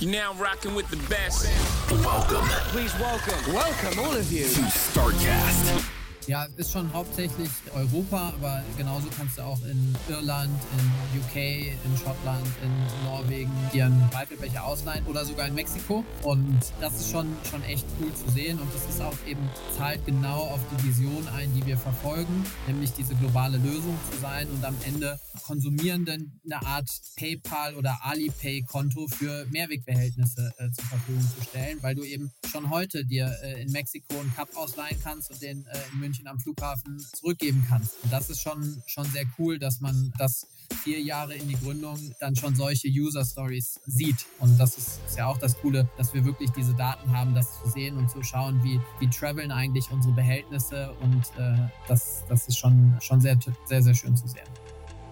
You now rocking with the best. Welcome Please welcome. Welcome all of you. to StarCast. Ja, ist schon hauptsächlich Europa, aber genauso kannst du auch in Irland, in UK, in Schottland, in Norwegen dir einen Weifelbecher ausleihen oder sogar in Mexiko. Und das ist schon, schon echt cool zu sehen und das ist auch eben zahlt genau auf die Vision ein, die wir verfolgen, nämlich diese globale Lösung zu sein und am Ende Konsumierenden eine Art PayPal oder Alipay-Konto für Mehrwegbehältnisse äh, zur Verfügung zu stellen, weil du eben schon heute dir äh, in Mexiko einen Cup ausleihen kannst und den äh, in München am Flughafen zurückgeben kannst. Und das ist schon, schon sehr cool, dass man das vier Jahre in die Gründung dann schon solche User Stories sieht. Und das ist, ist ja auch das Coole, dass wir wirklich diese Daten haben, das zu sehen und zu schauen, wie, wie traveln eigentlich unsere Behältnisse. Und äh, das, das ist schon, schon sehr, sehr, sehr schön zu sehen.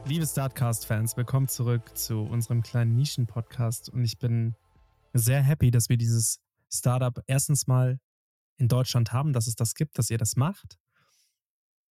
Liebe Startcast-Fans, willkommen zurück zu unserem kleinen Nischen-Podcast. Und ich bin sehr happy, dass wir dieses Startup erstens mal in Deutschland haben, dass es das gibt, dass ihr das macht.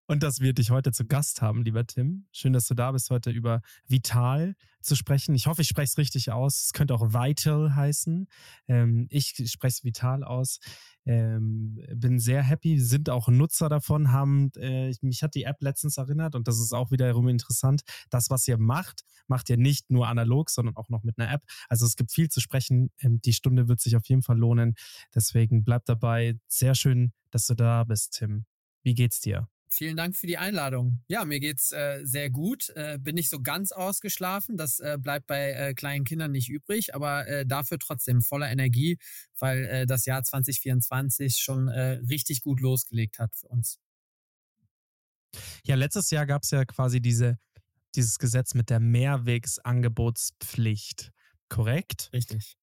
Und dass wir dich heute zu Gast haben, lieber Tim. Schön, dass du da bist, heute über Vital zu sprechen. Ich hoffe, ich spreche es richtig aus. Es könnte auch Vital heißen. Ähm, ich spreche es Vital aus. Ähm, bin sehr happy, sind auch Nutzer davon, haben, äh, mich hat die App letztens erinnert und das ist auch wiederum interessant. Das, was ihr macht, macht ihr nicht nur analog, sondern auch noch mit einer App. Also es gibt viel zu sprechen. Ähm, die Stunde wird sich auf jeden Fall lohnen. Deswegen bleibt dabei. Sehr schön, dass du da bist, Tim. Wie geht's dir? Vielen Dank für die Einladung. Ja, mir geht's äh, sehr gut. Äh, bin nicht so ganz ausgeschlafen. Das äh, bleibt bei äh, kleinen Kindern nicht übrig, aber äh, dafür trotzdem voller Energie, weil äh, das Jahr 2024 schon äh, richtig gut losgelegt hat für uns. Ja, letztes Jahr gab es ja quasi diese, dieses Gesetz mit der Mehrwegsangebotspflicht. Korrekt? Richtig.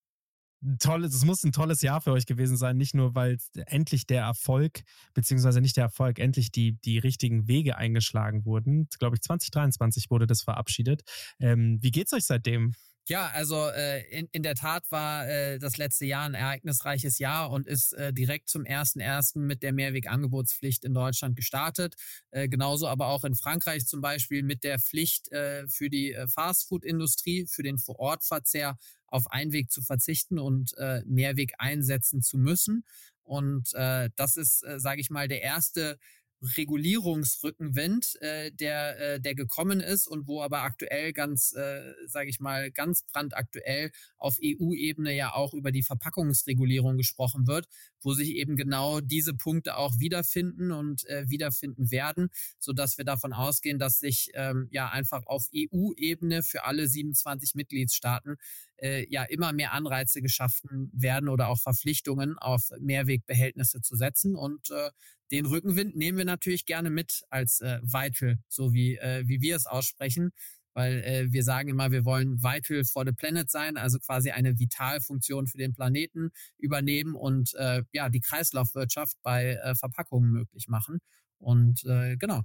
Tolles, es muss ein tolles Jahr für euch gewesen sein, nicht nur, weil endlich der Erfolg, beziehungsweise nicht der Erfolg, endlich die, die richtigen Wege eingeschlagen wurden. Glaube ich, 2023 wurde das verabschiedet. Ähm, wie geht's euch seitdem? Ja, also äh, in, in der Tat war äh, das letzte Jahr ein ereignisreiches Jahr und ist äh, direkt zum ersten ersten mit der Mehrwegangebotspflicht in Deutschland gestartet. Äh, genauso aber auch in Frankreich zum Beispiel mit der Pflicht äh, für die äh, Fastfood-Industrie, für den Vorortverzehr auf Einweg zu verzichten und äh, Mehrweg einsetzen zu müssen. Und äh, das ist, äh, sage ich mal, der erste Regulierungsrückenwind, äh, der, äh, der gekommen ist und wo aber aktuell ganz, äh, sage ich mal, ganz brandaktuell auf EU-Ebene ja auch über die Verpackungsregulierung gesprochen wird, wo sich eben genau diese Punkte auch wiederfinden und äh, wiederfinden werden, so dass wir davon ausgehen, dass sich ähm, ja einfach auf EU-Ebene für alle 27 Mitgliedstaaten äh, ja immer mehr Anreize geschaffen werden oder auch Verpflichtungen auf Mehrwegbehältnisse zu setzen und äh, den Rückenwind nehmen wir natürlich gerne mit als äh, Vital, so wie, äh, wie wir es aussprechen, weil äh, wir sagen immer, wir wollen Vital for the Planet sein, also quasi eine Vitalfunktion für den Planeten übernehmen und äh, ja die Kreislaufwirtschaft bei äh, Verpackungen möglich machen. Und äh, genau.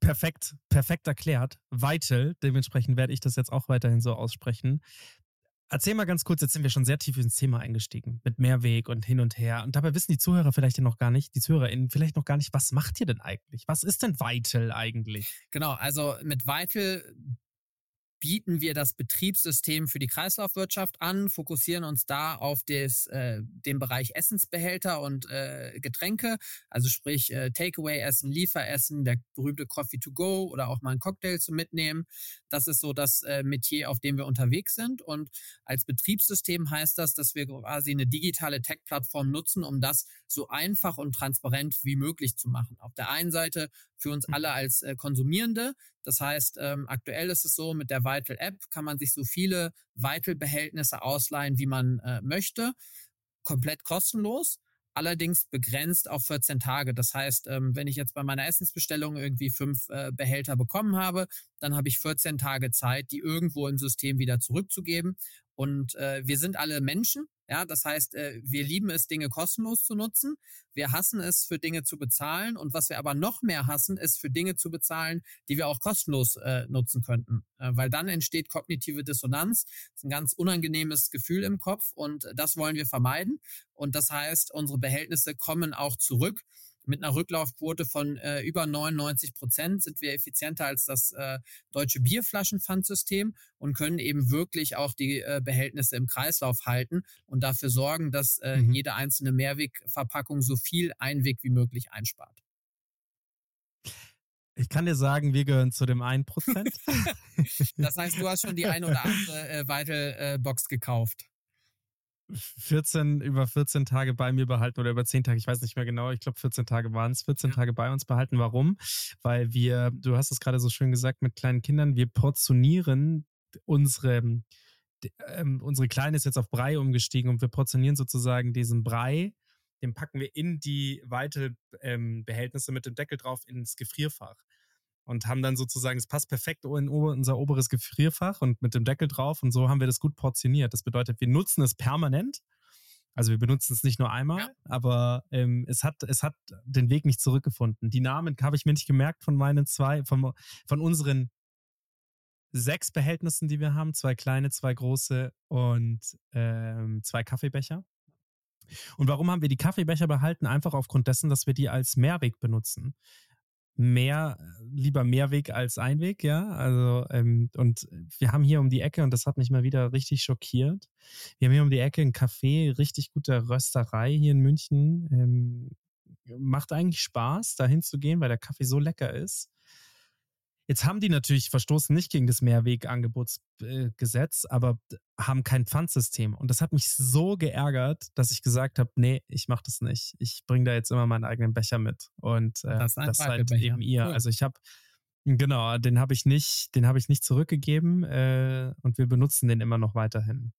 Perfekt, perfekt erklärt. Vital, dementsprechend werde ich das jetzt auch weiterhin so aussprechen. Erzähl mal ganz kurz, jetzt sind wir schon sehr tief ins Thema eingestiegen, mit Mehrweg und hin und her. Und dabei wissen die Zuhörer vielleicht ja noch gar nicht, die ZuhörerInnen vielleicht noch gar nicht, was macht ihr denn eigentlich? Was ist denn Vital eigentlich? Genau, also mit Vital bieten wir das Betriebssystem für die Kreislaufwirtschaft an, fokussieren uns da auf des, äh, den Bereich Essensbehälter und äh, Getränke, also sprich äh, Takeaway-Essen, Lieferessen, der berühmte Coffee to go oder auch mal ein Cocktail zu mitnehmen. Das ist so das äh, Metier, auf dem wir unterwegs sind. Und als Betriebssystem heißt das, dass wir quasi eine digitale Tech-Plattform nutzen, um das so einfach und transparent wie möglich zu machen. Auf der einen Seite für uns alle als äh, Konsumierende. Das heißt, ähm, aktuell ist es so, mit der Vital App kann man sich so viele Vital-Behältnisse ausleihen, wie man äh, möchte, komplett kostenlos allerdings begrenzt auf 14 Tage. Das heißt, ähm, wenn ich jetzt bei meiner Essensbestellung irgendwie fünf äh, Behälter bekommen habe, dann habe ich 14 Tage Zeit, die irgendwo im System wieder zurückzugeben. Und äh, wir sind alle Menschen. Ja, das heißt, äh, wir lieben es, Dinge kostenlos zu nutzen. Wir hassen es, für Dinge zu bezahlen. Und was wir aber noch mehr hassen, ist für Dinge zu bezahlen, die wir auch kostenlos äh, nutzen könnten. Äh, weil dann entsteht kognitive Dissonanz. Das ist ein ganz unangenehmes Gefühl im Kopf und das wollen wir vermeiden. Und das heißt, unsere Behältnisse kommen auch zurück Mit einer Rücklaufquote von äh, über 99 Prozent sind wir effizienter als das äh, deutsche Bierflaschenpfandsystem und können eben wirklich auch die äh, Behältnisse im Kreislauf halten und dafür sorgen, dass äh, mhm. jede einzelne Mehrwegverpackung so viel Einweg wie möglich einspart. Ich kann dir sagen, wir gehören zu dem 1%. das heißt, du hast schon die ein oder andere äh, Vital-Box äh, gekauft. 14, über 14 Tage bei mir behalten oder über 10 Tage, ich weiß nicht mehr genau, ich glaube 14 Tage waren es, 14 ja. Tage bei uns behalten. Warum? Weil wir, du hast es gerade so schön gesagt, mit kleinen Kindern, wir portionieren unsere, ähm, unsere Kleine ist jetzt auf Brei umgestiegen und wir portionieren sozusagen diesen Brei, den packen wir in die weite ähm, Behältnisse mit dem Deckel drauf ins Gefrierfach und haben dann sozusagen, es passt perfekt in unser oberes Gefrierfach und mit dem Deckel drauf und so haben wir das gut portioniert. Das bedeutet, wir nutzen es permanent. Also wir benutzen es nicht nur einmal, ja. aber ähm, es, hat, es hat den Weg nicht zurückgefunden. Die Namen habe ich mir nicht gemerkt von meinen zwei, von, von unseren sechs Behältnissen, die wir haben. Zwei kleine, zwei große und ähm, zwei Kaffeebecher. Und warum haben wir die Kaffeebecher behalten? Einfach aufgrund dessen, dass wir die als Mehrweg benutzen mehr, lieber Mehrweg als Einweg, ja. Also, ähm, und wir haben hier um die Ecke, und das hat mich mal wieder richtig schockiert, wir haben hier um die Ecke ein Café, richtig gute Rösterei hier in München. Ähm, macht eigentlich Spaß, da hinzugehen, weil der Kaffee so lecker ist. Jetzt haben die natürlich verstoßen nicht gegen das Mehrwegangebotsgesetz, aber haben kein Pfandsystem. Und das hat mich so geärgert, dass ich gesagt habe, nee, ich mache das nicht. Ich bringe da jetzt immer meinen eigenen Becher mit. Und äh, das, das seid eben ihr. Cool. Also ich habe Genau, den habe ich nicht, den habe ich nicht zurückgegeben äh, und wir benutzen den immer noch weiterhin.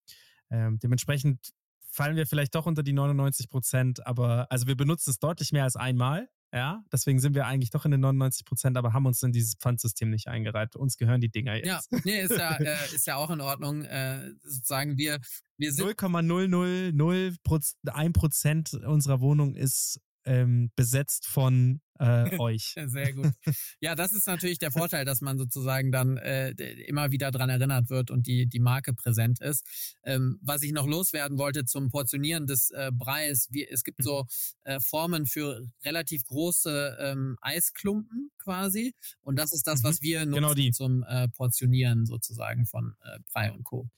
Ähm, dementsprechend fallen wir vielleicht doch unter die 99 Prozent, aber also wir benutzen es deutlich mehr als einmal. Ja, deswegen sind wir eigentlich doch in den 99 Prozent, aber haben uns in dieses Pfandsystem nicht eingereiht. Uns gehören die Dinger jetzt. Ja, nee, ist ja, äh, ist ja auch in Ordnung. Äh, sozusagen wir, wir sind. 0,001 Prozent unserer Wohnung ist ähm, besetzt von äh, euch. Sehr gut. Ja, das ist natürlich der Vorteil, dass man sozusagen dann äh, immer wieder dran erinnert wird und die, die Marke präsent ist. Ähm, was ich noch loswerden wollte zum Portionieren des äh, Breis, wie, es gibt so äh, Formen für relativ große ähm, Eisklumpen quasi und das ist das, was mhm. wir genau nutzen genau zum äh, Portionieren sozusagen von äh, Brei und Co.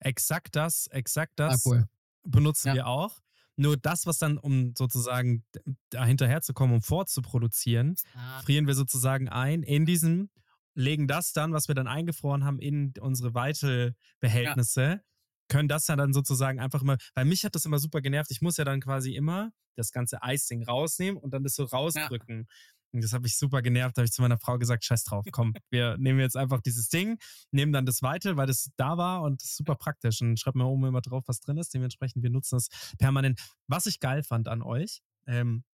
Exakt das, exakt das ah, cool. benutzen ja. wir auch. Nur das, was dann, um sozusagen da hinterherzukommen, um vorzuproduzieren, ah. frieren wir sozusagen ein in diesem, legen das dann, was wir dann eingefroren haben, in unsere Weitelbehältnisse. Ja. Können das dann sozusagen einfach immer, weil mich hat das immer super genervt. Ich muss ja dann quasi immer das ganze Eisding rausnehmen und dann das so rausdrücken. Ja. Und das habe ich super genervt. Da habe ich zu meiner Frau gesagt, scheiß drauf, komm, wir nehmen jetzt einfach dieses Ding, nehmen dann das weiter, weil das da war und das ist super praktisch. Und schreibt mir oben immer drauf, was drin ist. Dementsprechend, wir nutzen das permanent. Was ich geil fand an euch, ähm,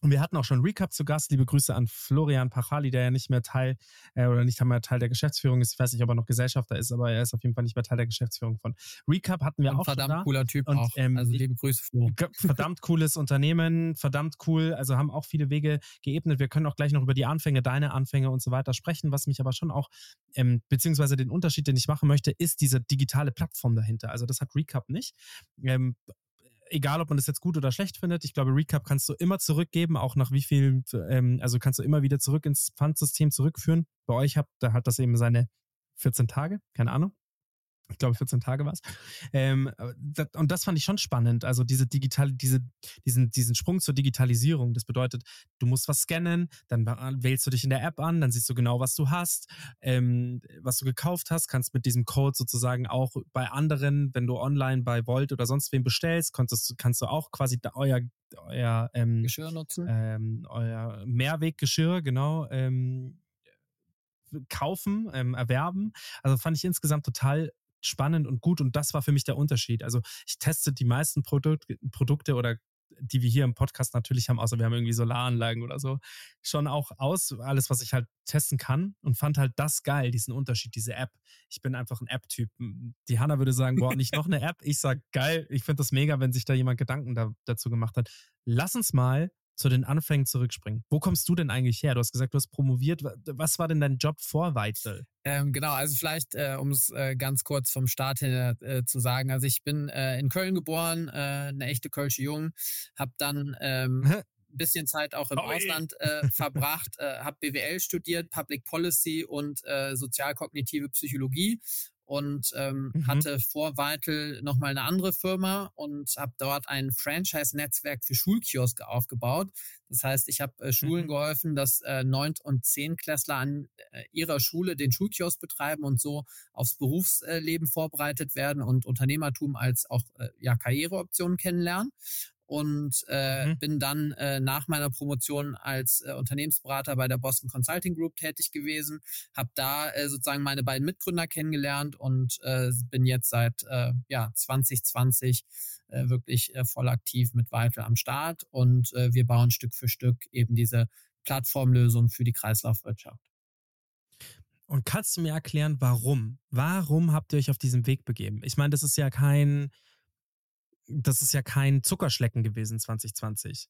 und wir hatten auch schon Recap zu Gast. Liebe Grüße an Florian Pachali, der ja nicht mehr Teil äh, oder nicht mehr Teil der Geschäftsführung ist. Ich weiß nicht, ob er noch Gesellschafter ist, aber er ist auf jeden Fall nicht mehr Teil der Geschäftsführung von Recap. Hatten wir und auch verdammt schon da. cooler Typ und, auch. Ähm, also liebe Grüße, Flo. Verdammt cooles Unternehmen, verdammt cool. Also haben auch viele Wege geebnet. Wir können auch gleich noch über die Anfänge, deine Anfänge und so weiter sprechen. Was mich aber schon auch, ähm, beziehungsweise den Unterschied, den ich machen möchte, ist diese digitale Plattform dahinter. Also das hat Recap nicht. Ähm, egal ob man das jetzt gut oder schlecht findet, ich glaube, Recap kannst du immer zurückgeben, auch nach wie viel, ähm, also kannst du immer wieder zurück ins Pfandsystem zurückführen. Bei euch habt, da hat das eben seine 14 Tage, keine Ahnung ich glaube 14 Tage war es. Ähm, und das fand ich schon spannend. Also diese digital, diese, diesen, diesen Sprung zur Digitalisierung. Das bedeutet, du musst was scannen, dann wählst du dich in der App an, dann siehst du genau, was du hast, ähm, was du gekauft hast, kannst mit diesem Code sozusagen auch bei anderen, wenn du online bei Volt oder sonst wem bestellst, kannst, kannst du auch quasi euer euer ähm, Geschirr nutzen. Ähm, euer Mehrweggeschirr, genau, ähm, kaufen, ähm, erwerben. Also fand ich insgesamt total spannend und gut und das war für mich der Unterschied. Also ich teste die meisten Produk Produkte oder die wir hier im Podcast natürlich haben, außer wir haben irgendwie Solaranlagen oder so, schon auch aus, alles, was ich halt testen kann und fand halt das geil, diesen Unterschied, diese App. Ich bin einfach ein App-Typ. Die Hanna würde sagen, boah, nicht noch eine App. Ich sag geil, ich finde das mega, wenn sich da jemand Gedanken da, dazu gemacht hat. Lass uns mal zu den Anfängen zurückspringen. Wo kommst du denn eigentlich her? Du hast gesagt, du hast promoviert. Was war denn dein Job vor Weizel? Ähm, genau, also vielleicht, äh, um es äh, ganz kurz vom Start her äh, zu sagen. Also ich bin äh, in Köln geboren, äh, eine echte Kölsche Jung, habe dann ähm, bisschen Zeit auch im oh, Ausland äh, verbracht, äh, habe BWL studiert, Public Policy und äh, sozialkognitive Psychologie und ähm, mhm. hatte vor Weitel nochmal eine andere Firma und habe dort ein Franchise-Netzwerk für Schulkioske aufgebaut. Das heißt, ich habe äh, Schulen mhm. geholfen, dass äh, Neunt- und Zehntklässler an äh, ihrer Schule den Schulkiosk betreiben und so aufs Berufsleben vorbereitet werden und Unternehmertum als auch äh, ja, Karriereoptionen kennenlernen und äh, mhm. bin dann äh, nach meiner Promotion als äh, Unternehmensberater bei der Boston Consulting Group tätig gewesen, habe da äh, sozusagen meine beiden Mitgründer kennengelernt und äh, bin jetzt seit äh, ja 2020 äh, wirklich äh, voll aktiv mit Vital am Start und äh, wir bauen Stück für Stück eben diese Plattformlösung für die Kreislaufwirtschaft. Und kannst du mir erklären, warum? Warum habt ihr euch auf diesen Weg begeben? Ich meine, das ist ja kein das ist ja kein Zuckerschlecken gewesen 2020.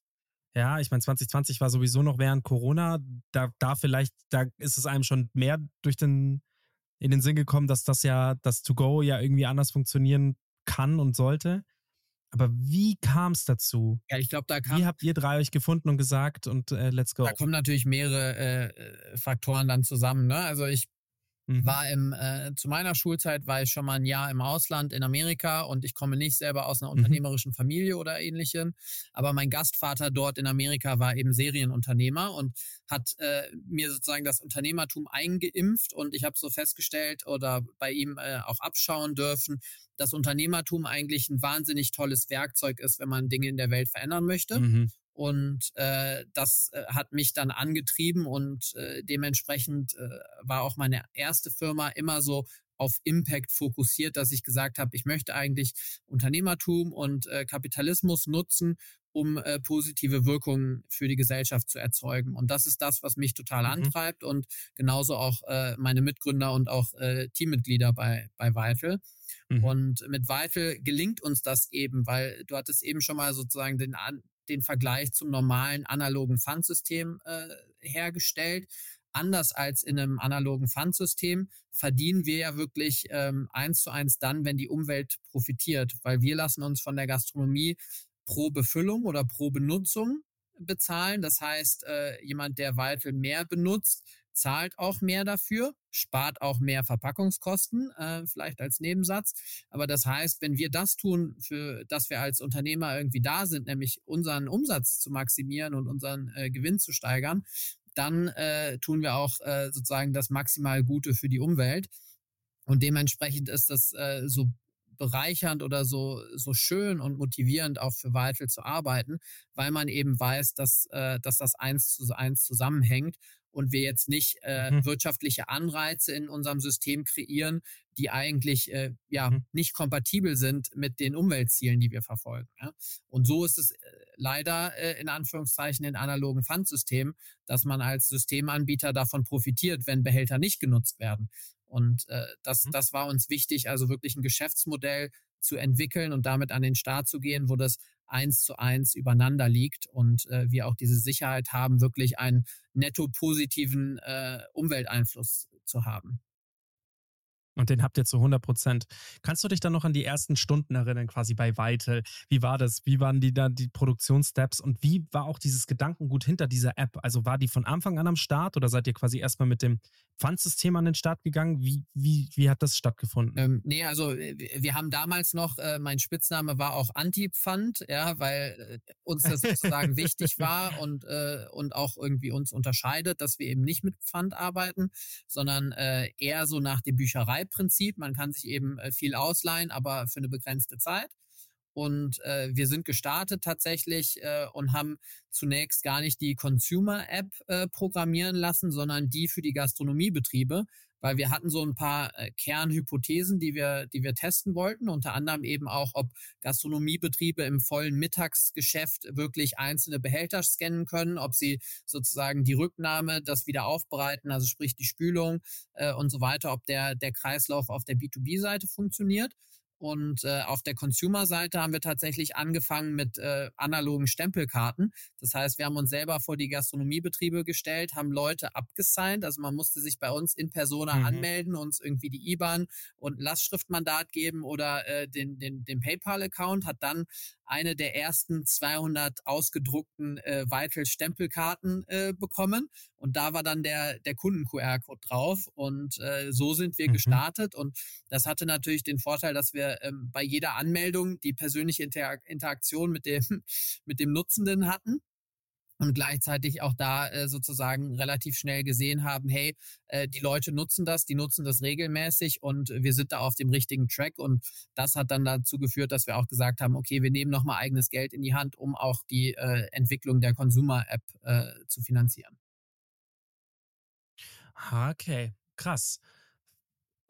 Ja, ich meine, 2020 war sowieso noch während Corona. Da, da vielleicht, da ist es einem schon mehr durch den, in den Sinn gekommen, dass das ja, das To-Go ja irgendwie anders funktionieren kann und sollte. Aber wie kam es dazu? Ja, ich glaube, da kam. Wie habt ihr drei euch gefunden und gesagt und äh, let's go? Da kommen natürlich mehrere äh, Faktoren dann zusammen. Ne? Also ich Mhm. War im, äh, zu meiner Schulzeit war ich schon mal ein Jahr im Ausland in Amerika und ich komme nicht selber aus einer mhm. unternehmerischen Familie oder ähnlichem. Aber mein Gastvater dort in Amerika war eben Serienunternehmer und hat äh, mir sozusagen das Unternehmertum eingeimpft und ich habe so festgestellt oder bei ihm äh, auch abschauen dürfen, dass Unternehmertum eigentlich ein wahnsinnig tolles Werkzeug ist, wenn man Dinge in der Welt verändern möchte. Mhm. Und äh, das äh, hat mich dann angetrieben und äh, dementsprechend äh, war auch meine erste Firma immer so auf Impact fokussiert, dass ich gesagt habe, ich möchte eigentlich Unternehmertum und äh, Kapitalismus nutzen, um äh, positive Wirkungen für die Gesellschaft zu erzeugen. Und das ist das, was mich total mhm. antreibt und genauso auch äh, meine Mitgründer und auch äh, Teammitglieder bei, bei Vital. Mhm. Und mit Vital gelingt uns das eben, weil du hattest eben schon mal sozusagen den, den Vergleich zum normalen analogen Pfandsystem äh, hergestellt. Anders als in einem analogen Pfandsystem verdienen wir ja wirklich ähm, eins zu eins dann, wenn die Umwelt profitiert, weil wir lassen uns von der Gastronomie pro Befüllung oder pro Benutzung bezahlen. Das heißt, äh, jemand, der Weitel mehr benutzt, zahlt auch mehr dafür, spart auch mehr Verpackungskosten, äh, vielleicht als Nebensatz. Aber das heißt, wenn wir das tun, für dass wir als Unternehmer irgendwie da sind, nämlich unseren Umsatz zu maximieren und unseren äh, Gewinn zu steigern, dann äh, tun wir auch äh, sozusagen das maximal Gute für die Umwelt. Und dementsprechend ist das äh, so bereichernd oder so, so schön und motivierend auch für Vital zu arbeiten, weil man eben weiß, dass, äh, dass das eins zu eins zusammenhängt und wir jetzt nicht äh, mhm. wirtschaftliche Anreize in unserem System kreieren, die eigentlich äh, ja mhm. nicht kompatibel sind mit den Umweltzielen, die wir verfolgen. Ja? Und so ist es äh, leider äh, in Anführungszeichen in analogen Pfandsystemen, dass man als Systemanbieter davon profitiert, wenn Behälter nicht genutzt werden. Und äh, das, mhm. das war uns wichtig, also wirklich ein Geschäftsmodell zu entwickeln und damit an den Start zu gehen, wo das eins zu eins übereinander liegt und äh, wir auch diese Sicherheit haben, wirklich einen netto positiven äh, Umwelteinfluss zu haben. Und den habt ihr zu 100 Prozent. Kannst du dich dann noch an die ersten Stunden erinnern, quasi bei Weitel? Wie war das? Wie waren die da, die Produktionssteps? Und wie war auch dieses Gedankengut hinter dieser App? Also war die von Anfang an am Start oder seid ihr quasi erstmal mit dem Pfandsystem an den Start gegangen? Wie, wie, wie hat das stattgefunden? Ähm, nee, also wir haben damals noch, äh, mein Spitzname war auch Anti-Pfand, ja, weil äh, uns das sozusagen wichtig war und, äh, und auch irgendwie uns unterscheidet, dass wir eben nicht mit Pfand arbeiten, sondern äh, eher so nach dem Büchereiprinzip. Man kann sich eben äh, viel ausleihen, aber für eine begrenzte Zeit. Und äh, wir sind gestartet tatsächlich äh, und haben zunächst gar nicht die Consumer-App äh, programmieren lassen, sondern die für die Gastronomiebetriebe, weil wir hatten so ein paar äh, Kernhypothesen, die wir, die wir testen wollten, unter anderem eben auch, ob Gastronomiebetriebe im vollen Mittagsgeschäft wirklich einzelne Behälter scannen können, ob sie sozusagen die Rücknahme, das wieder aufbereiten, also sprich die Spülung äh, und so weiter, ob der, der Kreislauf auf der B2B-Seite funktioniert. Und äh, auf der Consumer-Seite haben wir tatsächlich angefangen mit äh, analogen Stempelkarten. Das heißt, wir haben uns selber vor die Gastronomiebetriebe gestellt, haben Leute abgesigned. Also man musste sich bei uns in Persona mhm. anmelden, uns irgendwie die IBAN und Lastschriftmandat geben oder äh, den, den, den PayPal-Account, hat dann eine der ersten 200 ausgedruckten äh, Vital-Stempelkarten äh, bekommen. Und da war dann der, der Kunden-QR-Code drauf. Und äh, so sind wir mhm. gestartet. Und das hatte natürlich den Vorteil, dass wir ähm, bei jeder Anmeldung die persönliche Inter Interaktion mit dem, mit dem Nutzenden hatten und gleichzeitig auch da äh, sozusagen relativ schnell gesehen haben, hey, äh, die Leute nutzen das, die nutzen das regelmäßig und wir sind da auf dem richtigen Track und das hat dann dazu geführt, dass wir auch gesagt haben, okay, wir nehmen nochmal eigenes Geld in die Hand, um auch die äh, Entwicklung der Consumer-App äh, zu finanzieren. Okay, krass.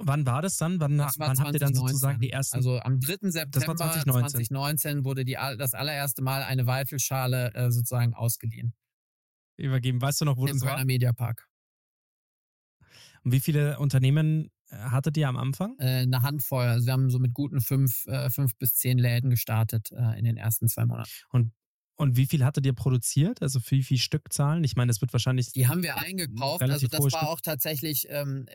Wann war das dann? Wann, das wann habt ihr dann sozusagen die ersten? Also am 3. September 2019. 2019. wurde die, das allererste Mal eine Weifelschale äh, sozusagen ausgeliehen. Übergeben. Weißt du noch, wo Im das war? Im Mediapark. Und wie viele Unternehmen äh, hattet ihr am Anfang? Äh, eine Handvoll. Also wir haben so mit guten fünf, äh, fünf bis zehn Läden gestartet äh, in den ersten zwei Monaten. Und und wie viel hattet ihr produziert? Also für wie viel Stückzahlen? Ich meine, das wird wahrscheinlich. Die haben wir eingekauft. Also das war Stück. auch tatsächlich, ähm,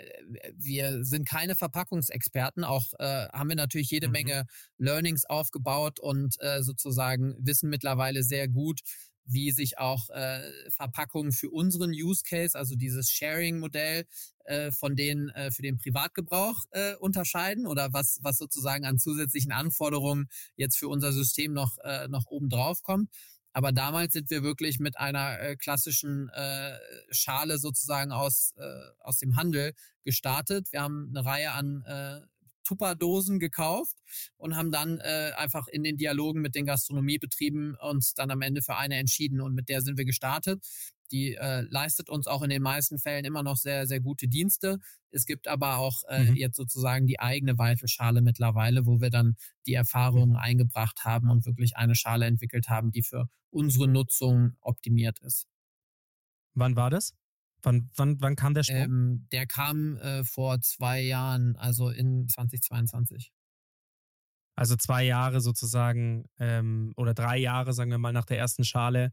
wir sind keine Verpackungsexperten. Auch äh, haben wir natürlich jede mhm. Menge Learnings aufgebaut und äh, sozusagen wissen mittlerweile sehr gut, wie sich auch äh, Verpackungen für unseren Use Case, also dieses Sharing-Modell, äh, von denen äh, für den Privatgebrauch äh, unterscheiden oder was, was sozusagen an zusätzlichen Anforderungen jetzt für unser System noch, äh, noch oben drauf kommt. Aber damals sind wir wirklich mit einer äh, klassischen äh, Schale sozusagen aus, äh, aus dem Handel gestartet. Wir haben eine Reihe an äh, Tupperdosen gekauft und haben dann äh, einfach in den Dialogen mit den Gastronomiebetrieben uns dann am Ende für eine entschieden und mit der sind wir gestartet. Die äh, leistet uns auch in den meisten Fällen immer noch sehr, sehr gute Dienste. Es gibt aber auch äh, mhm. jetzt sozusagen die eigene Weifelschale mittlerweile, wo wir dann die Erfahrungen mhm. eingebracht haben und wirklich eine Schale entwickelt haben, die für unsere Nutzung optimiert ist. Wann war das? Wann, wann, wann kam der Sprung? Ähm, der kam äh, vor zwei Jahren, also in 2022. Also zwei Jahre sozusagen ähm, oder drei Jahre, sagen wir mal, nach der ersten Schale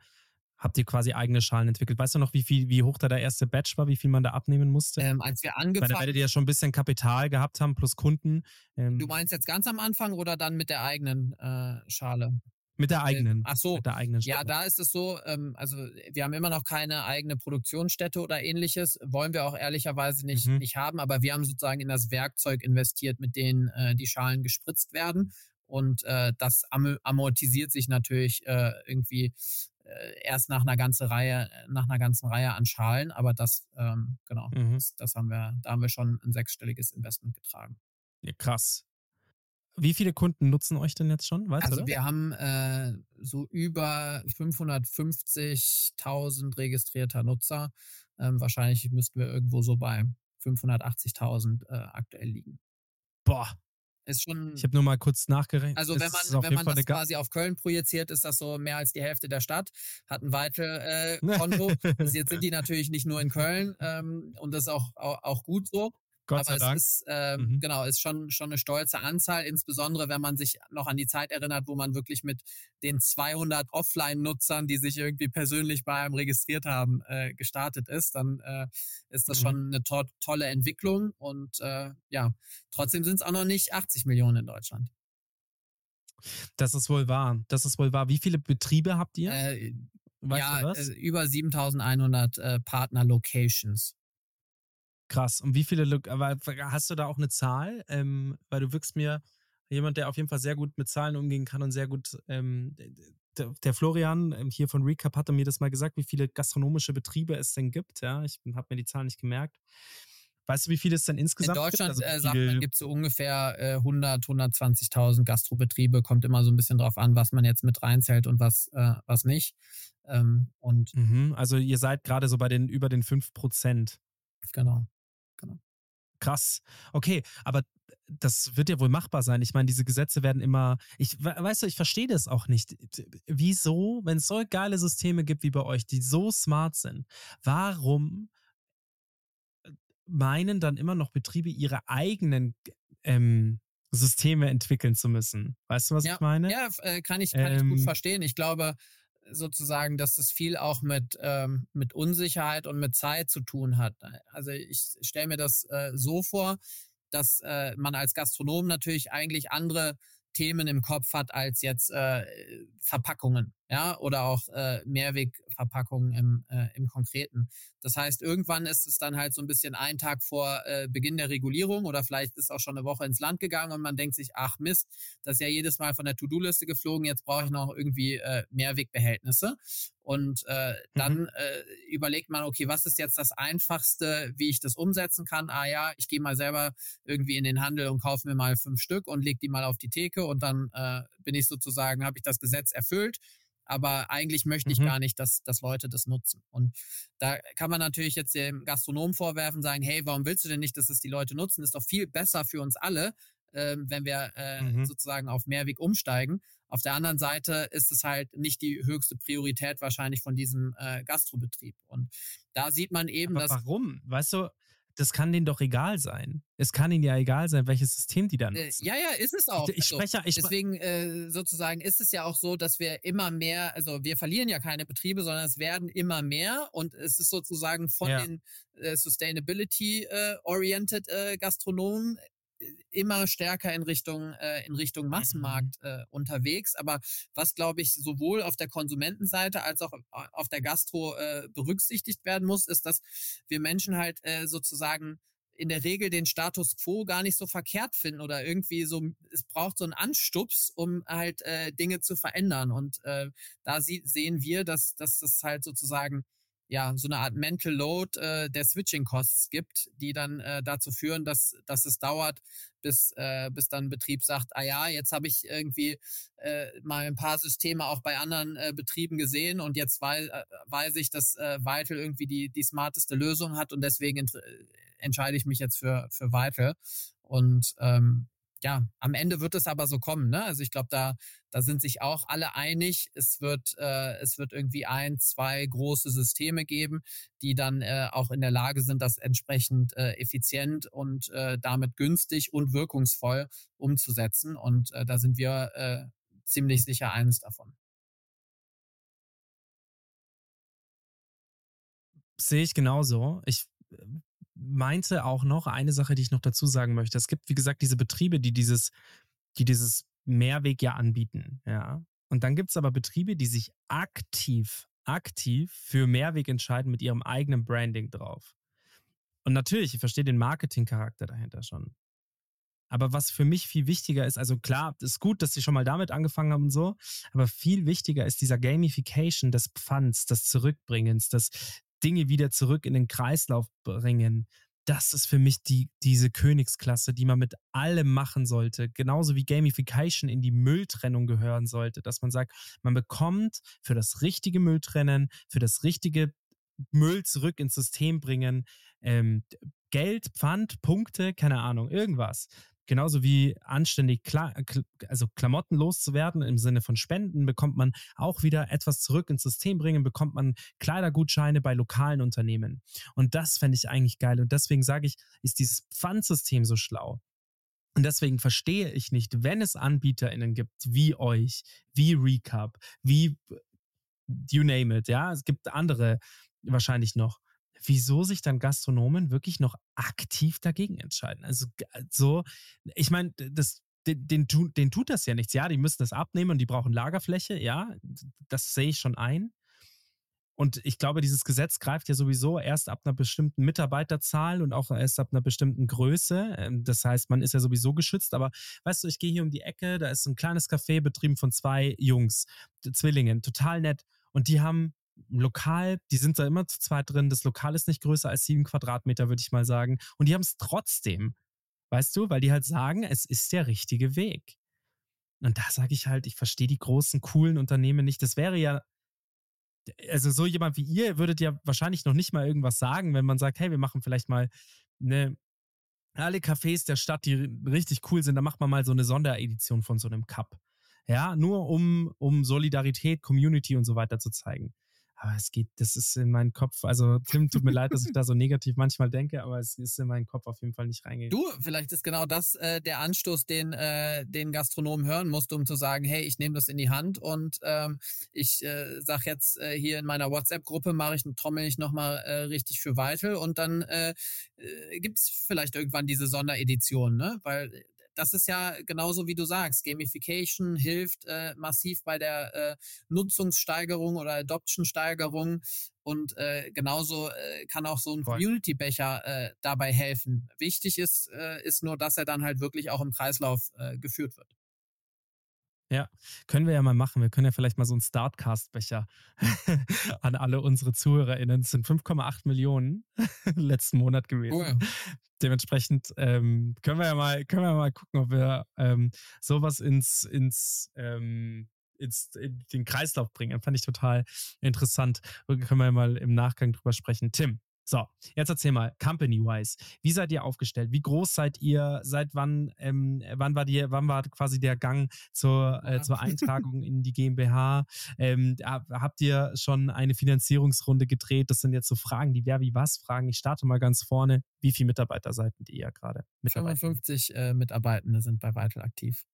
habt ihr quasi eigene Schalen entwickelt. Weißt du noch, wie viel, wie hoch da der erste Batch war, wie viel man da abnehmen musste? Ähm, als wir angefangen Weil da werdet ihr ja schon ein bisschen Kapital gehabt haben plus Kunden. Ähm, du meinst jetzt ganz am Anfang oder dann mit der eigenen äh, Schale? Mit der äh, eigenen. Ach so. Mit der eigenen Schale. Ja, da ist es so, ähm, also wir haben immer noch keine eigene Produktionsstätte oder ähnliches. Wollen wir auch ehrlicherweise nicht, mhm. nicht haben, aber wir haben sozusagen in das Werkzeug investiert, mit denen äh, die Schalen gespritzt werden. Und äh, das amortisiert sich natürlich äh, irgendwie erst nach einer ganzen Reihe, nach einer ganzen Reihe an Schalen, aber das, ähm, genau, mhm. das, das, haben wir, da haben wir schon ein sechsstelliges Investment getragen. Ja, krass. Wie viele Kunden nutzen euch denn jetzt schon? Weißt also du wir haben äh, so über 550.000 registrierter Nutzer. Ähm, wahrscheinlich müssten wir irgendwo so bei 580.000 äh, aktuell liegen. Boah, ist schon. Ich habe nur mal kurz nachgerechnet. Also wenn man, wenn man das quasi auf Köln projiziert, ist das so mehr als die Hälfte der Stadt. Hat ein Weitel-Konto. Äh, also jetzt sind die natürlich nicht nur in Köln ähm, und das ist auch, auch, auch gut so. Gott sei Aber Dank. ist, äh, mhm. genau, ist schon, schon eine stolze Anzahl, insbesondere wenn man sich noch an die Zeit erinnert, wo man wirklich mit den 200 Offline-Nutzern, die sich irgendwie persönlich bei einem registriert haben, äh, gestartet ist. Dann äh, ist das mhm. schon eine to tolle Entwicklung und äh, ja, trotzdem sind es auch noch nicht 80 Millionen in Deutschland. Das ist wohl wahr. Das ist wohl wahr. Wie viele Betriebe habt ihr? Äh, ja, äh, über 7100 äh, Partner-Locations. Krass. Und wie viele, aber hast du da auch eine Zahl? Ähm, weil du wirkst mir jemand, der auf jeden Fall sehr gut mit Zahlen umgehen kann und sehr gut, ähm, der, der, Florian ähm, hier von Recap hatte mir das mal gesagt, wie viele gastronomische Betriebe es denn gibt. Ja, ich habe mir die Zahlen nicht gemerkt. Weißt du, wie viele es denn insgesamt gibt? In Deutschland gibt? Also äh, es so ungefähr äh, 100, 120.000 Gastrobetriebe. Kommt immer so ein bisschen drauf an, was man jetzt mit reinzählt und was, äh, was nicht. Ähm, und mhm, also ihr seid gerade so bei den über den 5 Prozent. Genau. Genau. Krass. Okay, aber das wird ja wohl machbar sein. Ich meine, diese Gesetze werden immer. Ich weißt du, ich verstehe das auch nicht. Wieso, wenn es so geile Systeme gibt wie bei euch, die so smart sind, warum äh, meinen dann immer noch Betriebe ihre eigenen ähm, Systeme entwickeln zu müssen? Weißt du, was ja, ich meine? Ja, äh, kann ich, kann ähm, ich gut ähm. verstehen. Ich glaube, sozusagen, dass es viel auch mit, ähm, mit Unsicherheit und mit Zeit zu tun hat. Also ich stelle mir das äh, so vor, dass äh, man als Gastronom natürlich eigentlich andere Themen im Kopf hat als jetzt äh, Verpackungen, ja, oder auch äh, Mehrwegverpackungen im, äh, im Konkreten. Das heißt, irgendwann ist es dann halt so ein bisschen ein Tag vor äh, Beginn der Regulierung oder vielleicht ist auch schon eine Woche ins Land gegangen und man denkt sich, ach Mist, das ist ja jedes Mal von der To-Do-Liste geflogen, jetzt brauche ich noch irgendwie äh, Mehrwegbehältnisse. Und äh, dann mhm. äh, überlegt man, okay, was ist jetzt das Einfachste, wie ich das umsetzen kann? Ah ja, ich gehe mal selber irgendwie in den Handel und kaufe mir mal fünf Stück und leg die mal auf die Theke und dann äh, bin ich sozusagen, habe ich das Gesetz erfüllt. Aber eigentlich möchte ich mhm. gar nicht, dass, dass Leute das nutzen. Und da kann man natürlich jetzt dem Gastronomen vorwerfen, sagen, hey, warum willst du denn nicht, dass das die Leute nutzen? ist doch viel besser für uns alle, äh, wenn wir äh, mhm. sozusagen auf Mehrweg umsteigen. Auf der anderen Seite ist es halt nicht die höchste Priorität wahrscheinlich von diesem äh, Gastrobetrieb. Und da sieht man eben, Aber dass. Warum? Weißt du, das kann denen doch egal sein. Es kann ihnen ja egal sein, welches System die dann äh. Äh, ja, ja, ist es auch. Ich, ich also, spreche, ich deswegen äh, sozusagen ist es ja auch so, dass wir immer mehr, also wir verlieren ja keine Betriebe, sondern es werden immer mehr und es ist sozusagen von ja. den äh, Sustainability-oriented äh, Gastronomen immer stärker in Richtung äh, in Richtung mhm. Massenmarkt äh, unterwegs. Aber was glaube ich sowohl auf der Konsumentenseite als auch auf der Gastro äh, berücksichtigt werden muss, ist, dass wir Menschen halt äh, sozusagen in der Regel den Status quo gar nicht so verkehrt finden oder irgendwie so, es braucht so einen Anstups, um halt äh, Dinge zu verändern. Und äh, da sie, sehen wir, dass, dass das halt sozusagen ja, so eine Art Mental Load äh, der Switching Costs gibt, die dann äh, dazu führen, dass, dass es dauert, bis, äh, bis dann Betrieb sagt, ah ja, jetzt habe ich irgendwie äh, mal ein paar Systeme auch bei anderen äh, Betrieben gesehen und jetzt weiß, äh, weiß ich, dass äh, Vital irgendwie die, die smarteste Lösung hat und deswegen entscheide ich mich jetzt für, für Vital. Und ähm, ja, am Ende wird es aber so kommen. Ne? Also ich glaube, da, da sind sich auch alle einig. Es wird, äh, es wird irgendwie ein, zwei große Systeme geben, die dann äh, auch in der Lage sind, das entsprechend äh, effizient und äh, damit günstig und wirkungsvoll umzusetzen. Und äh, da sind wir äh, ziemlich sicher eines davon. Sehe ich genauso. Ich äh, meinte auch noch eine Sache, die ich noch dazu sagen möchte. Es gibt, wie gesagt, diese Betriebe, die dieses, die dieses Mehrweg ja anbieten, ja. Und dann gibt es aber Betriebe, die sich aktiv, aktiv für Mehrweg entscheiden mit ihrem eigenen Branding drauf. Und natürlich, ich verstehe den Marketingcharakter dahinter schon. Aber was für mich viel wichtiger ist, also klar, ist gut, dass sie schon mal damit angefangen haben und so, aber viel wichtiger ist dieser Gamification des Pfands, des Zurückbringens, des Dinge wieder zurück in den Kreislauf bringen. Das ist für mich die, diese Königsklasse, die man mit allem machen sollte. Genauso wie Gamification in die Mülltrennung gehören sollte, dass man sagt, man bekommt für das richtige Mülltrennen, für das richtige Müll zurück ins System bringen, ähm, Geld, Pfand, Punkte, keine Ahnung, irgendwas genauso wie anständig Kla also Klamotten loszuwerden im Sinne von Spenden, bekommt man auch wieder etwas zurück ins System bringen, bekommt man Kleidergutscheine bei lokalen Unternehmen. Und das fände ich eigentlich geil. Und deswegen sage ich, ist dieses Pfandsystem so schlau. Und deswegen verstehe ich nicht, wenn es AnbieterInnen gibt, wie euch, wie Recap, wie you name it, ja, es gibt andere wahrscheinlich noch, wieso sich dann Gastronomen wirklich noch aktiv dagegen entscheiden. Also so, ich meine, das den, den, den, tut das ja nichts. Ja, die müssen das abnehmen und die brauchen Lagerfläche. Ja, das sehe ich schon ein. Und ich glaube, dieses Gesetz greift ja sowieso erst ab einer bestimmten Mitarbeiterzahl und auch erst ab einer bestimmten Größe. Ähm, das heißt, man ist ja sowieso geschützt. Aber weißt du, ich gehe hier um die Ecke, da ist ein kleines Café betrieben von zwei Jungs, Zwillingen, total nett. Und die haben Lokal, die sind da immer zu zweit drin. Das Lokal ist nicht größer als sieben Quadratmeter, würde ich mal sagen. Und die haben es trotzdem. Weißt du, weil die halt sagen, es ist der richtige Weg. Und da sage ich halt, ich verstehe die großen, coolen Unternehmen nicht. Das wäre ja, also so jemand wie ihr würdet ja wahrscheinlich noch nicht mal irgendwas sagen, wenn man sagt, hey, wir machen vielleicht mal eine, alle Cafés der Stadt, die richtig cool sind, da macht man mal so eine Sonderedition von so einem Cup. Ja, nur um, um Solidarität, Community und so weiter zu zeigen. Aber es geht, das ist in meinen Kopf. Also, Tim, tut mir leid, dass ich da so negativ manchmal denke, aber es ist in meinen Kopf auf jeden Fall nicht reingegangen. Du, vielleicht ist genau das äh, der Anstoß, den äh, den Gastronomen hören musste, um zu sagen, hey, ich nehme das in die Hand und ähm, ich äh, sag jetzt äh, hier in meiner WhatsApp-Gruppe mache ich trommel ich nochmal äh, richtig für Vital und dann äh, äh, gibt es vielleicht irgendwann diese Sonderedition, ne? Weil das ist ja genauso wie du sagst, Gamification hilft äh, massiv bei der äh, Nutzungssteigerung oder Adoption-Steigerung und äh, genauso äh, kann auch so ein Community-Becher äh, dabei helfen. Wichtig ist, äh, ist nur, dass er dann halt wirklich auch im Kreislauf äh, geführt wird. Ja, können wir ja mal machen. Wir können ja vielleicht mal so einen Startcast-Becher an alle unsere ZuhörerInnen. Es sind 5,8 Millionen letzten Monat gewesen. Oh ja. Dementsprechend ähm, können wir ja mal, können wir mal gucken, ob wir ähm, sowas ins, ins ähm, ins, in den Kreislauf bringen. Fand ich total interessant. Da können wir mal im Nachgang drüber sprechen. Tim, so, jetzt erzähl mal, company-wise, wie seid ihr aufgestellt? Wie groß seid ihr? Seit wann, ähm, wann war die, wann war quasi der Gang zur, äh, zur Eintragung in die GmbH? Ähm, habt ihr schon eine Finanzierungsrunde gedreht? Das sind jetzt so Fragen, die wer wie was fragen. Ich starte mal ganz vorne. Wie viele Mitarbeiter seid ihr gerade? 55 äh, Mitarbeitende sind bei Vital aktiv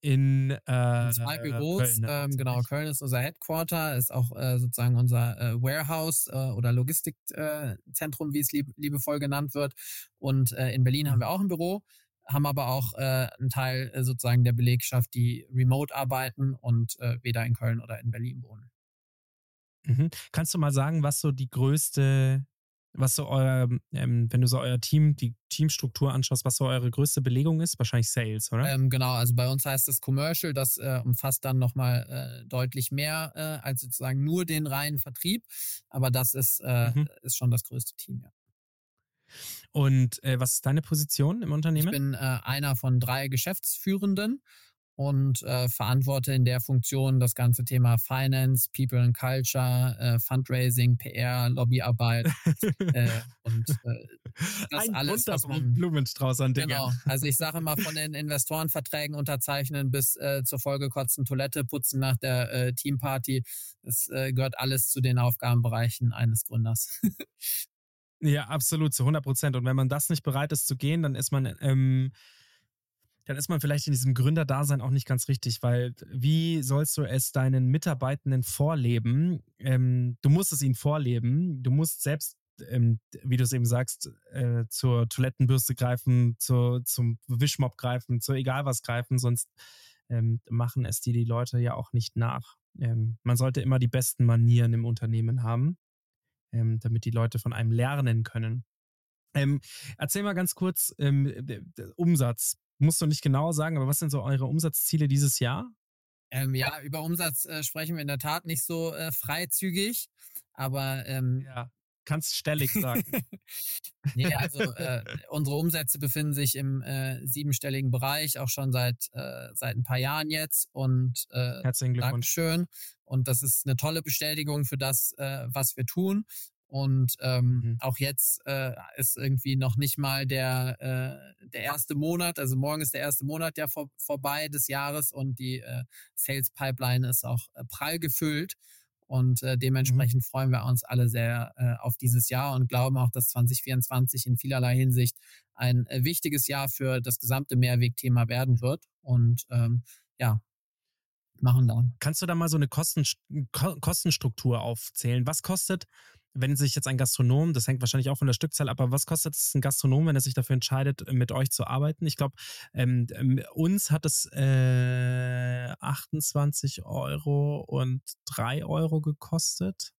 in, äh, zwei Büros. Köln, ähm, genau, Köln ist unser Headquarter, ist auch äh, sozusagen unser äh, Warehouse äh, oder Logistikzentrum, wie es lieb, liebevoll genannt wird. Und äh, in Berlin haben wir auch ein Büro, haben aber auch äh, einen Teil äh, sozusagen der Belegschaft, die remote arbeiten und äh, weder in Köln oder in Berlin wohnen. Mhm. Kannst du mal sagen, was so die größte was so euer, ähm, wenn du so euer Team, die Teamstruktur anschaust, was so eure größte Belegung ist? Wahrscheinlich Sales, oder? Ähm, genau, also bei uns heißt es Commercial, das äh, umfasst dann nochmal äh, deutlich mehr äh, als sozusagen nur den reinen Vertrieb. Aber das ist, äh, mhm. ist schon das größte Team, ja. Und äh, was ist deine Position im Unternehmen? Ich bin äh, einer von drei Geschäftsführenden und äh, verantworte in der Funktion das ganze Thema Finance, People and Culture, äh, Fundraising, PR, Lobbyarbeit äh, und äh, das Ein alles, was man Blumenstrauß an Dingen. Genau. Also ich sage immer von den Investorenverträgen unterzeichnen bis äh, zur vollgekotzten Toilette putzen nach der äh, Teamparty. Das äh, gehört alles zu den Aufgabenbereichen eines Gründers. ja, absolut zu 100 Prozent. Und wenn man das nicht bereit ist zu gehen, dann ist man ähm, dann ist man vielleicht in diesem Gründerdasein auch nicht ganz richtig, weil wie sollst du es deinen Mitarbeitenden vorleben? Ähm, du musst es ihnen vorleben. Du musst selbst, ähm, wie du es eben sagst, äh, zur Toilettenbürste greifen, zur, zum Wischmopp greifen, zu egal was greifen, sonst ähm, machen es die, die Leute ja auch nicht nach. Ähm, man sollte immer die besten Manieren im Unternehmen haben, ähm, damit die Leute von einem lernen können. Ähm, erzähl mal ganz kurz ähm, Umsatz musst du nicht genau sagen, aber was sind so eure Umsatzziele dieses Jahr? Ähm, ja, über Umsatz äh, sprechen wir in der Tat nicht so äh, freizügig, aber ähm, ja, kannst stellig sagen. nee, also äh, unsere Umsätze befinden sich im äh, siebenstelligen Bereich, auch schon seit äh, seit ein paar Jahren jetzt und äh, Herzlichen Glückwunsch. Dankeschön. Und das ist eine tolle Bestätigung für das, äh, was wir tun. Und ähm, mhm. auch jetzt äh, ist irgendwie noch nicht mal der, äh, der erste Monat, also morgen ist der erste Monat ja vor, vorbei des Jahres und die äh, Sales Pipeline ist auch äh, prall gefüllt. Und äh, mhm. dementsprechend mhm. freuen wir uns alle sehr äh, auf dieses Jahr und glauben auch, dass 2024 in vielerlei Hinsicht ein äh, wichtiges Jahr für das gesamte Mehrwegthema werden wird. Und ähm, ja, machen da. Kannst du da mal so eine Kosten, Kostenstruktur aufzählen? Was kostet wenn sich jetzt ein Gastronom, das hängt wahrscheinlich auch von der Stückzahl ab, aber was kostet es ein Gastronom, wenn er sich dafür entscheidet, mit euch zu arbeiten? Ich glaube, ähm, ähm, uns hat es äh, 28 Euro und 3 Euro gekostet.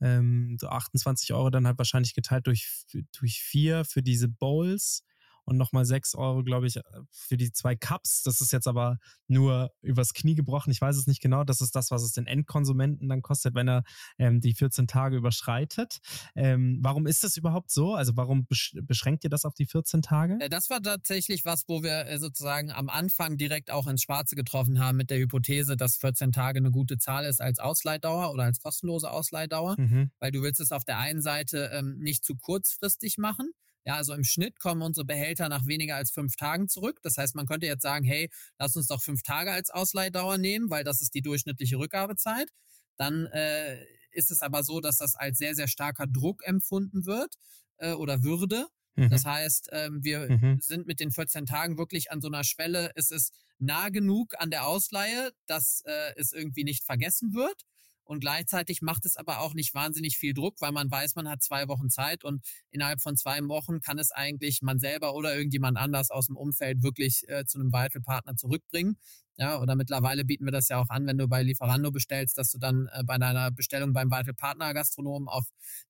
Ähm, so 28 Euro dann halt wahrscheinlich geteilt durch, durch vier für diese Bowls und nochmal 6 Euro, glaube ich, für die zwei Cups. Das ist jetzt aber nur übers Knie gebrochen. Ich weiß es nicht genau. Das ist das, was es den Endkonsumenten dann kostet, wenn er ähm, die 14 Tage überschreitet. Ähm, warum ist das überhaupt so? Also warum beschränkt ihr das auf die 14 Tage? Äh, das war tatsächlich was, wo wir äh, sozusagen am Anfang direkt auch ins Schwarze getroffen haben mit der Hypothese, dass 14 Tage eine gute Zahl ist als Ausleihdauer oder als kostenlose Ausleihdauer, mhm. weil du willst es auf der einen Seite ähm, nicht zu kurzfristig machen. Ja, also im Schnitt kommen unsere Behälter nach weniger als fünf Tagen zurück. Das heißt, man könnte jetzt sagen, hey, lass uns doch fünf Tage als Ausleihdauer nehmen, weil das ist die durchschnittliche Rückgabezeit. Dann äh, ist es aber so, dass das als sehr, sehr starker Druck empfunden wird äh, oder würde. Mhm. Das heißt, ähm, wir mhm. sind mit den 14 Tagen wirklich an so einer Schwelle. Es ist nah genug an der Ausleihe, dass äh, es irgendwie nicht vergessen wird. Und gleichzeitig macht es aber auch nicht wahnsinnig viel Druck, weil man weiß, man hat zwei Wochen Zeit und innerhalb von zwei Wochen kann es eigentlich man selber oder irgendjemand anders aus dem Umfeld wirklich äh, zu einem Vital-Partner zurückbringen. Ja, oder mittlerweile bieten wir das ja auch an, wenn du bei Lieferando bestellst, dass du dann äh, bei deiner Bestellung beim Vital Partner Gastronom auch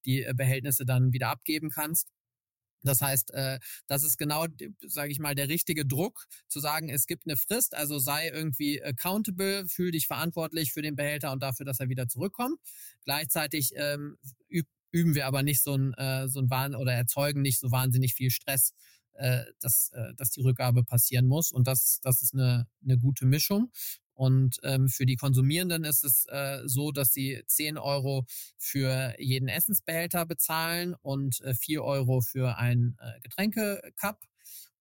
die äh, Behältnisse dann wieder abgeben kannst. Das heißt, äh, das ist genau, sage ich mal, der richtige Druck, zu sagen, es gibt eine Frist, also sei irgendwie accountable, fühl dich verantwortlich für den Behälter und dafür, dass er wieder zurückkommt. Gleichzeitig ähm, üben wir aber nicht so ein, äh, so ein Wahn oder erzeugen nicht so wahnsinnig viel Stress, äh, dass, äh, dass die Rückgabe passieren muss. Und das, das ist eine, eine gute Mischung. Und ähm, für die Konsumierenden ist es äh, so, dass sie 10 Euro für jeden Essensbehälter bezahlen und äh, 4 Euro für ein äh, Getränkecup.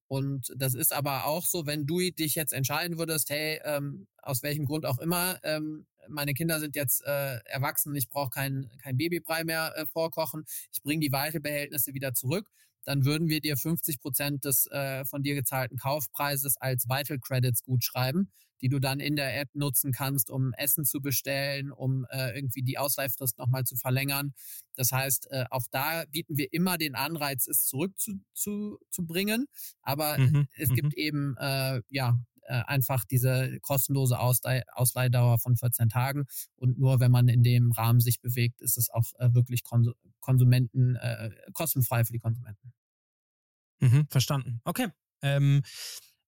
Und das ist aber auch so, wenn du dich jetzt entscheiden würdest, hey, ähm, aus welchem Grund auch immer, ähm, meine Kinder sind jetzt äh, erwachsen, ich brauche kein, kein Babybrei mehr äh, vorkochen, ich bringe die Weitelbehältnisse wieder zurück, dann würden wir dir 50 Prozent des äh, von dir gezahlten Kaufpreises als Vital Credits gut schreiben die du dann in der App nutzen kannst, um Essen zu bestellen, um äh, irgendwie die Ausleihfrist nochmal zu verlängern. Das heißt, äh, auch da bieten wir immer den Anreiz, es zurückzubringen. Zu, zu bringen. Aber mhm, es gibt mhm. eben äh, ja äh, einfach diese kostenlose Ausleih Ausleihdauer von 14 Tagen. Und nur wenn man in dem Rahmen sich bewegt, ist es auch äh, wirklich Konsumenten äh, kostenfrei für die Konsumenten. Mhm, verstanden. Okay. Ähm,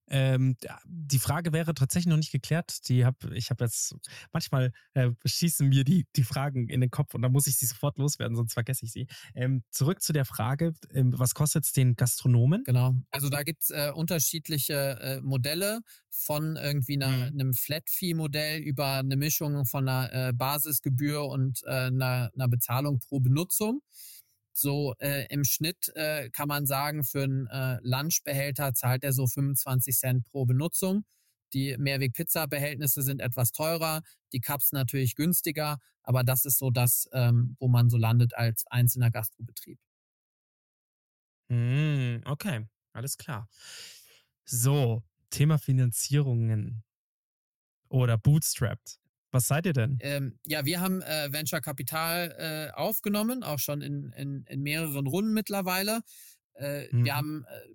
ähm, die Frage wäre tatsächlich noch nicht geklärt. Die hab, ich habe jetzt, manchmal äh, schießen mir die, die Fragen in den Kopf und dann muss ich sie sofort loswerden, sonst vergesse ich sie. Ähm, zurück zu der Frage, ähm, was kostet es den Gastronomen? Genau, also da gibt es äh, unterschiedliche äh, Modelle von irgendwie einer, mhm. einem Flat-Fee-Modell über eine Mischung von einer äh, Basisgebühr und äh, einer, einer Bezahlung pro Benutzung. So äh, im Schnitt äh, kann man sagen, für einen äh, Lunchbehälter zahlt er so 25 Cent pro Benutzung. Die Mehrweg-Pizza-Behältnisse sind etwas teurer, die Cups natürlich günstiger, aber das ist so das, ähm, wo man so landet als einzelner Gastrobetrieb. Mm, okay, alles klar. So, Thema Finanzierungen oder Bootstrapped. Was seid ihr denn? Ähm, ja, wir haben äh, Venture Capital äh, aufgenommen, auch schon in, in, in mehreren Runden mittlerweile. Äh, mhm. Wir haben äh,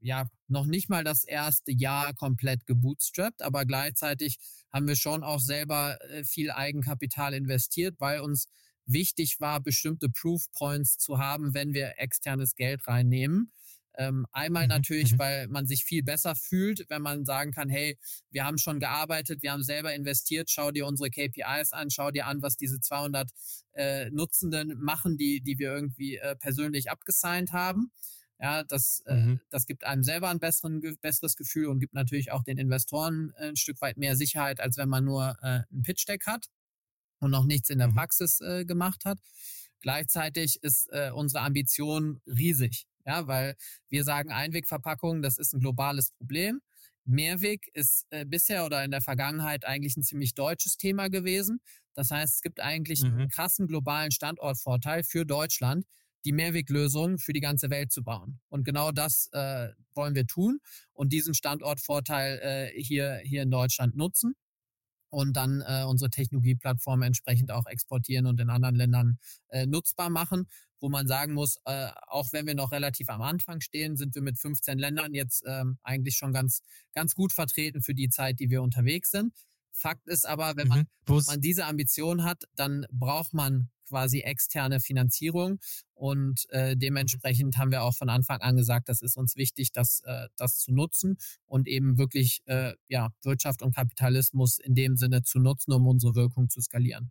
ja noch nicht mal das erste Jahr komplett gebootstrapped, aber gleichzeitig haben wir schon auch selber äh, viel Eigenkapital investiert, weil uns wichtig war, bestimmte Proof Points zu haben, wenn wir externes Geld reinnehmen. Ähm, einmal mhm. natürlich, mhm. weil man sich viel besser fühlt, wenn man sagen kann, hey, wir haben schon gearbeitet, wir haben selber investiert, schau dir unsere KPIs an, schau dir an, was diese 200 äh, Nutzenden machen, die, die wir irgendwie äh, persönlich abgesigned haben. Ja, das, äh, mhm. äh, das gibt einem selber ein besseren, besseres Gefühl und gibt natürlich auch den Investoren äh, ein Stück weit mehr Sicherheit, als wenn man nur äh, ein Pitch-Deck hat und noch nichts in der mhm. Praxis äh, gemacht hat. Gleichzeitig ist äh, unsere Ambition riesig. Ja, weil wir sagen, Einwegverpackung, das ist ein globales Problem. Mehrweg ist äh, bisher oder in der Vergangenheit eigentlich ein ziemlich deutsches Thema gewesen. Das heißt, es gibt eigentlich mhm. einen krassen globalen Standortvorteil für Deutschland, die Mehrweglösung für die ganze Welt zu bauen. Und genau das äh, wollen wir tun und diesen Standortvorteil äh, hier, hier in Deutschland nutzen und dann äh, unsere Technologieplattform entsprechend auch exportieren und in anderen Ländern äh, nutzbar machen wo man sagen muss, äh, auch wenn wir noch relativ am Anfang stehen, sind wir mit 15 Ländern jetzt ähm, eigentlich schon ganz, ganz gut vertreten für die Zeit, die wir unterwegs sind. Fakt ist aber, wenn man, mhm. man diese Ambition hat, dann braucht man quasi externe Finanzierung und äh, dementsprechend haben wir auch von Anfang an gesagt, das ist uns wichtig, das, äh, das zu nutzen und eben wirklich äh, ja, Wirtschaft und Kapitalismus in dem Sinne zu nutzen, um unsere Wirkung zu skalieren.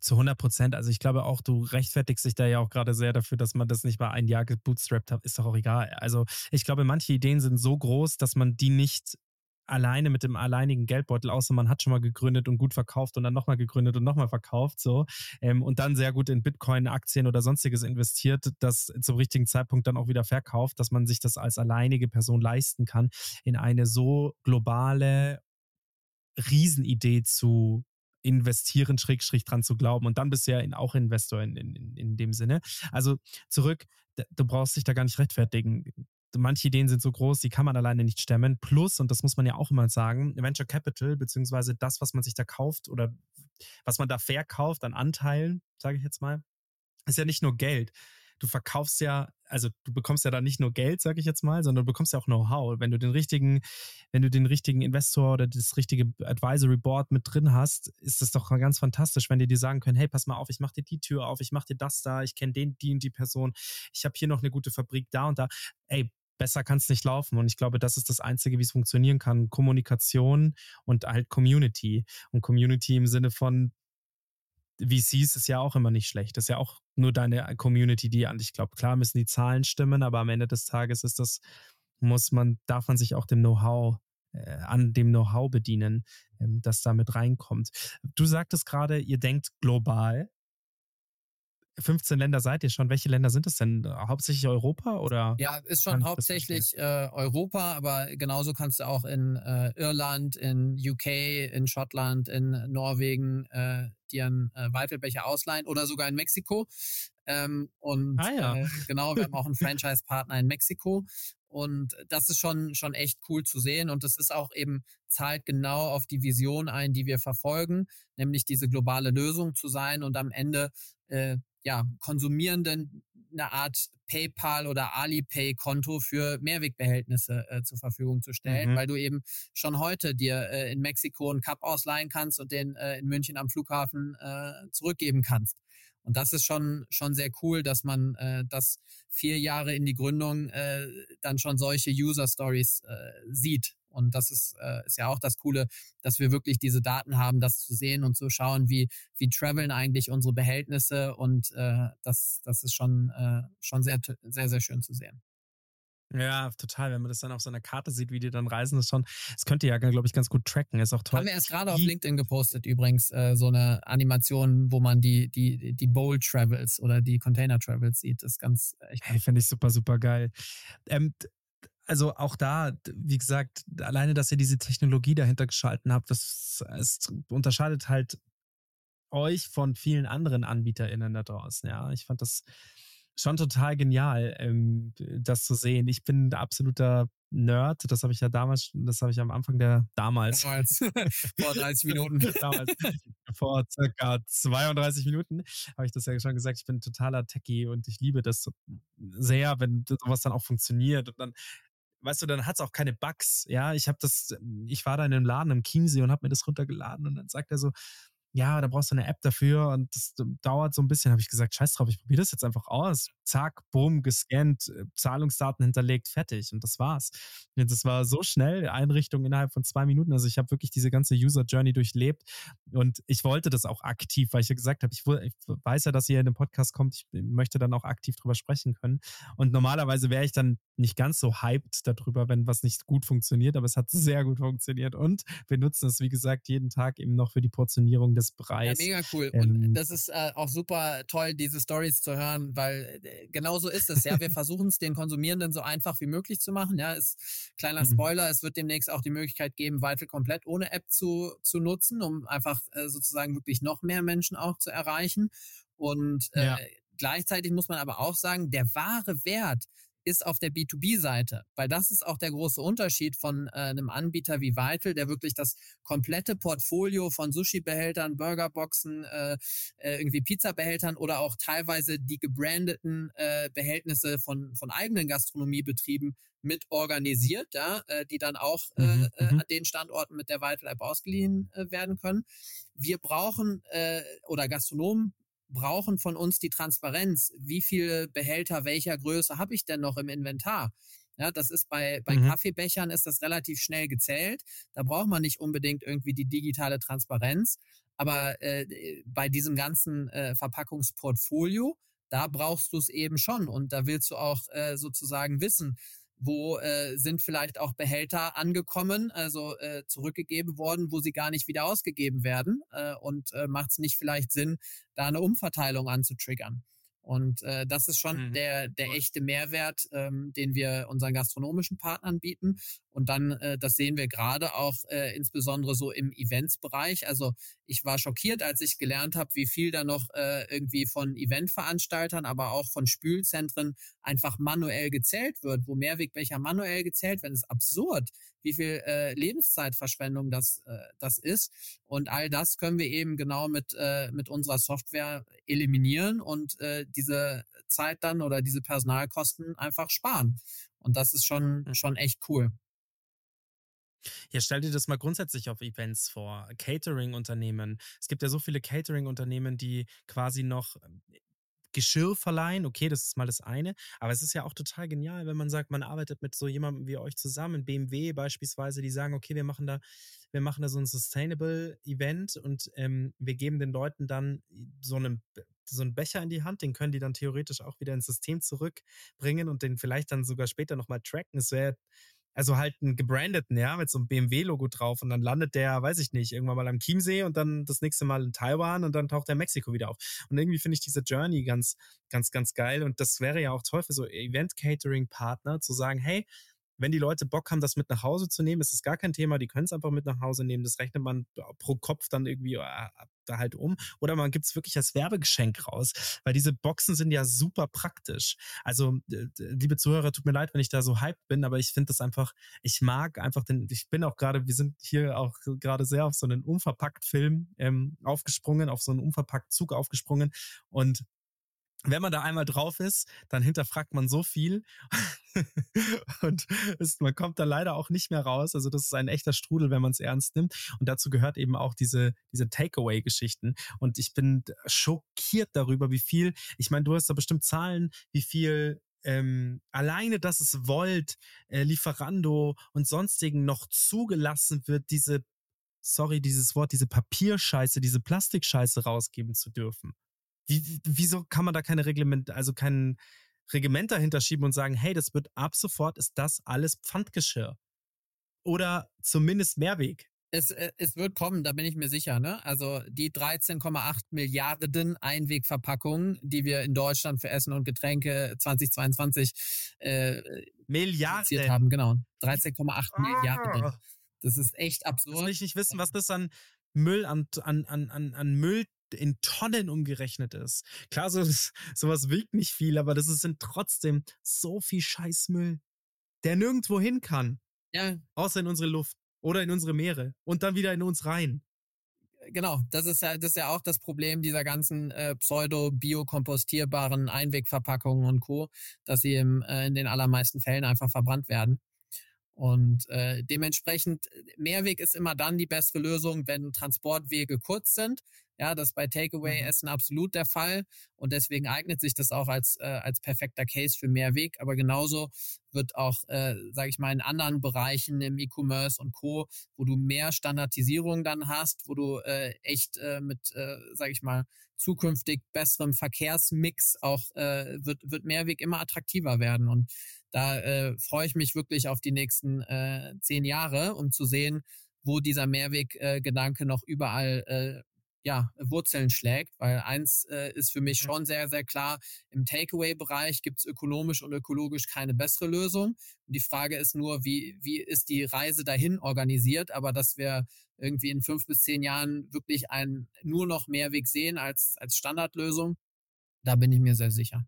Zu 100 Prozent. Also ich glaube auch, du rechtfertigst dich da ja auch gerade sehr dafür, dass man das nicht mal ein Jahr gebootstrapped hat. Ist doch auch egal. Also ich glaube, manche Ideen sind so groß, dass man die nicht alleine mit dem alleinigen Geldbeutel, außer man hat schon mal gegründet und gut verkauft und dann nochmal gegründet und nochmal verkauft, so, ähm, und dann sehr gut in Bitcoin, Aktien oder sonstiges investiert, das zum richtigen Zeitpunkt dann auch wieder verkauft, dass man sich das als alleinige Person leisten kann, in eine so globale Riesenidee zu investieren, Schrägstrich dran zu glauben. Und dann bist du ja auch Investor in, in, in dem Sinne. Also zurück, du brauchst dich da gar nicht rechtfertigen. manche Ideen sind so groß, die kann man alleine nicht stemmen. Plus, und das muss man ja auch immer sagen, Venture Capital, beziehungsweise das, was man sich da kauft oder was man da verkauft an Anteilen, sage ich jetzt mal, ist ja nicht nur Geld. Du verkaufst ja, also du bekommst ja da nicht nur Geld, sage ich jetzt mal, sondern du bekommst ja auch Know-how. Wenn du den richtigen, wenn du den richtigen Investor oder das richtige Advisory Board mit drin hast, ist das doch ganz fantastisch, wenn die dir sagen können, hey, pass mal auf, ich mache dir die Tür auf, ich mache dir das da, ich kenne den, die und die Person, ich habe hier noch eine gute Fabrik da und da. Ey, besser kann es nicht laufen. Und ich glaube, das ist das Einzige, wie es funktionieren kann. Kommunikation und halt Community. Und Community im Sinne von VCs ist ja auch immer nicht schlecht. Das ist ja auch nur deine Community, die an dich glaubt. Klar müssen die Zahlen stimmen, aber am Ende des Tages ist das, muss man, darf man sich auch dem Know-how äh, an dem Know-how bedienen, ähm, das damit reinkommt. Du sagtest gerade, ihr denkt global. 15 Länder seid ihr schon. Welche Länder sind es denn? Hauptsächlich Europa oder? Ja, ist schon hauptsächlich äh, Europa, aber genauso kannst du auch in äh, Irland, in UK, in Schottland, in Norwegen äh, dir einen äh, Weifelbecher ausleihen oder sogar in Mexiko. Ähm, und ah, ja. äh, genau, wir haben auch einen Franchise-Partner in Mexiko. Und das ist schon, schon echt cool zu sehen. Und das ist auch eben, zahlt genau auf die Vision ein, die wir verfolgen, nämlich diese globale Lösung zu sein und am Ende äh, ja, Konsumierenden eine Art PayPal oder Alipay-Konto für Mehrwegbehältnisse äh, zur Verfügung zu stellen, mhm. weil du eben schon heute dir äh, in Mexiko einen Cup ausleihen kannst und den äh, in München am Flughafen äh, zurückgeben kannst. Und das ist schon, schon sehr cool, dass man äh, das vier Jahre in die Gründung äh, dann schon solche User Stories äh, sieht. Und das ist, äh, ist ja auch das Coole, dass wir wirklich diese Daten haben, das zu sehen und zu schauen, wie, wie traveln eigentlich unsere Behältnisse. Und äh, das, das ist schon, äh, schon sehr, sehr, sehr schön zu sehen. Ja, total. Wenn man das dann auf so einer Karte sieht, wie die dann reisen, ist schon, das könnte ja, glaube ich, ganz gut tracken. Ist auch toll. Haben wir erst gerade auf LinkedIn gepostet übrigens, äh, so eine Animation, wo man die, die, die Bowl Travels oder die Container Travels sieht. Das ist ganz echt. Hey, finde ich super, super geil. Ähm, also auch da, wie gesagt, alleine, dass ihr diese Technologie dahinter geschalten habt, das es unterscheidet halt euch von vielen anderen AnbieterInnen da draußen. Ja, ich fand das schon total genial, ähm, das zu sehen. Ich bin ein absoluter Nerd. Das habe ich ja damals, das habe ich am Anfang der damals. Damals. vor 30 Minuten. damals. Vor circa 32 Minuten habe ich das ja schon gesagt. Ich bin totaler Techie und ich liebe das sehr, wenn sowas dann auch funktioniert. Und dann weißt du, dann hat es auch keine Bugs. Ja, ich habe das, ich war da in einem Laden im Chiemsee und habe mir das runtergeladen und dann sagt er so, ja, da brauchst du eine App dafür und das dauert so ein bisschen. Habe ich gesagt, scheiß drauf, ich probiere das jetzt einfach aus. Zack, bumm, gescannt, äh, Zahlungsdaten hinterlegt, fertig. Und das war's. Und das war so schnell, Einrichtung innerhalb von zwei Minuten. Also ich habe wirklich diese ganze User Journey durchlebt und ich wollte das auch aktiv, weil ich ja gesagt habe, ich, ich weiß ja, dass ihr in den Podcast kommt. Ich möchte dann auch aktiv drüber sprechen können. Und normalerweise wäre ich dann nicht ganz so hyped darüber, wenn was nicht gut funktioniert, aber es hat sehr gut funktioniert und wir nutzen es, wie gesagt, jeden Tag eben noch für die Portionierung des Preis. Ja, mega cool. Ähm, und das ist äh, auch super toll, diese Stories zu hören, weil äh, genau so ist es. Ja, wir versuchen es den Konsumierenden so einfach wie möglich zu machen. Ja, ist kleiner mhm. Spoiler. Es wird demnächst auch die Möglichkeit geben, Vital komplett ohne App zu, zu nutzen, um einfach äh, sozusagen wirklich noch mehr Menschen auch zu erreichen. Und äh, ja. gleichzeitig muss man aber auch sagen, der wahre Wert ist auf der B2B-Seite, weil das ist auch der große Unterschied von äh, einem Anbieter wie Vital, der wirklich das komplette Portfolio von Sushi-Behältern, Burgerboxen, äh, äh, irgendwie Pizza-Behältern oder auch teilweise die gebrandeten äh, Behältnisse von, von eigenen Gastronomiebetrieben mit organisiert, ja, äh, die dann auch äh, mhm, äh, mhm. an den Standorten mit der Vital App ausgeliehen äh, werden können. Wir brauchen äh, oder Gastronomen brauchen von uns die Transparenz. Wie viele Behälter welcher Größe habe ich denn noch im Inventar? Ja, das ist bei, bei mhm. Kaffeebechern ist das relativ schnell gezählt. Da braucht man nicht unbedingt irgendwie die digitale Transparenz. Aber äh, bei diesem ganzen äh, Verpackungsportfolio, da brauchst du es eben schon. Und da willst du auch äh, sozusagen wissen, wo äh, sind vielleicht auch Behälter angekommen, also äh, zurückgegeben worden, wo sie gar nicht wieder ausgegeben werden äh, und äh, macht es nicht vielleicht Sinn, da eine Umverteilung anzutriggern. Und äh, das ist schon mhm. der, der echte Mehrwert, ähm, den wir unseren gastronomischen Partnern bieten. Und dann, äh, das sehen wir gerade auch äh, insbesondere so im Eventsbereich. Also ich war schockiert, als ich gelernt habe, wie viel da noch äh, irgendwie von Eventveranstaltern, aber auch von Spülzentren einfach manuell gezählt wird, wo Mehrwegbecher manuell gezählt werden. Das ist absurd, wie viel äh, Lebenszeitverschwendung das, äh, das ist. Und all das können wir eben genau mit, äh, mit unserer Software eliminieren und äh, diese Zeit dann oder diese Personalkosten einfach sparen. Und das ist schon, schon echt cool. Ja, stell dir das mal grundsätzlich auf Events vor. Catering-Unternehmen. Es gibt ja so viele Catering-Unternehmen, die quasi noch ähm, Geschirr verleihen. Okay, das ist mal das eine. Aber es ist ja auch total genial, wenn man sagt, man arbeitet mit so jemandem wie euch zusammen, BMW beispielsweise, die sagen, okay, wir machen da, wir machen da so ein Sustainable Event und ähm, wir geben den Leuten dann so einen so einen Becher in die Hand, den können die dann theoretisch auch wieder ins System zurückbringen und den vielleicht dann sogar später nochmal tracken. Es wäre also halt einen gebrandeten, ja, mit so einem BMW-Logo drauf und dann landet der, weiß ich nicht, irgendwann mal am Chiemsee und dann das nächste Mal in Taiwan und dann taucht der Mexiko wieder auf. Und irgendwie finde ich diese Journey ganz, ganz, ganz geil und das wäre ja auch toll für so Event-Catering-Partner zu sagen, hey, wenn die Leute Bock haben, das mit nach Hause zu nehmen, ist es gar kein Thema. Die können es einfach mit nach Hause nehmen. Das rechnet man pro Kopf dann irgendwie äh, da halt um. Oder man gibt es wirklich als Werbegeschenk raus, weil diese Boxen sind ja super praktisch. Also, liebe Zuhörer, tut mir leid, wenn ich da so hyped bin, aber ich finde das einfach, ich mag einfach den, ich bin auch gerade, wir sind hier auch gerade sehr auf so einen Unverpackt-Film ähm, aufgesprungen, auf so einen Unverpackt-Zug aufgesprungen und wenn man da einmal drauf ist, dann hinterfragt man so viel und es, man kommt da leider auch nicht mehr raus. Also das ist ein echter Strudel, wenn man es ernst nimmt. Und dazu gehört eben auch diese, diese Takeaway-Geschichten. Und ich bin schockiert darüber, wie viel, ich meine, du hast da bestimmt Zahlen, wie viel ähm, alleine, dass es Volt, äh, Lieferando und sonstigen noch zugelassen wird, diese, sorry, dieses Wort, diese Papierscheiße, diese Plastikscheiße rausgeben zu dürfen. Wie, wieso kann man da keine Reglement, also kein Regiment dahinter schieben und sagen, hey, das wird ab sofort ist das alles Pfandgeschirr? Oder zumindest Mehrweg? Es, äh, es wird kommen, da bin ich mir sicher. Ne? Also die 13,8 Milliarden Einwegverpackungen, die wir in Deutschland für Essen und Getränke 2022 äh, Milliarden haben, genau. 13,8 ah. Milliarden. Das ist echt absurd. Das will ich nicht wissen, was das an Müll, an, an, an, an Müll in Tonnen umgerechnet ist. Klar, so, sowas wiegt nicht viel, aber das sind trotzdem so viel Scheißmüll, der nirgendwo hin kann. Ja. Außer in unsere Luft oder in unsere Meere und dann wieder in uns rein. Genau, das ist ja, das ist ja auch das Problem dieser ganzen äh, pseudo-biokompostierbaren Einwegverpackungen und Co., dass sie im, äh, in den allermeisten Fällen einfach verbrannt werden. Und äh, dementsprechend, Mehrweg ist immer dann die bessere Lösung, wenn Transportwege kurz sind. Ja, das ist bei Takeaway-Essen mhm. absolut der Fall. Und deswegen eignet sich das auch als, äh, als perfekter Case für Mehrweg. Aber genauso wird auch, äh, sage ich mal, in anderen Bereichen im E-Commerce und Co., wo du mehr Standardisierung dann hast, wo du äh, echt äh, mit, äh, sage ich mal, zukünftig besserem Verkehrsmix auch äh, wird, wird Mehrweg immer attraktiver werden. Und da äh, freue ich mich wirklich auf die nächsten äh, zehn Jahre, um zu sehen, wo dieser Mehrweg-Gedanke äh, noch überall äh, ja, Wurzeln schlägt, weil eins äh, ist für mich mhm. schon sehr, sehr klar, im Takeaway-Bereich gibt es ökonomisch und ökologisch keine bessere Lösung. Und die Frage ist nur, wie, wie ist die Reise dahin organisiert, aber dass wir irgendwie in fünf bis zehn Jahren wirklich einen nur noch Mehrweg sehen als, als Standardlösung, da bin ich mir sehr sicher.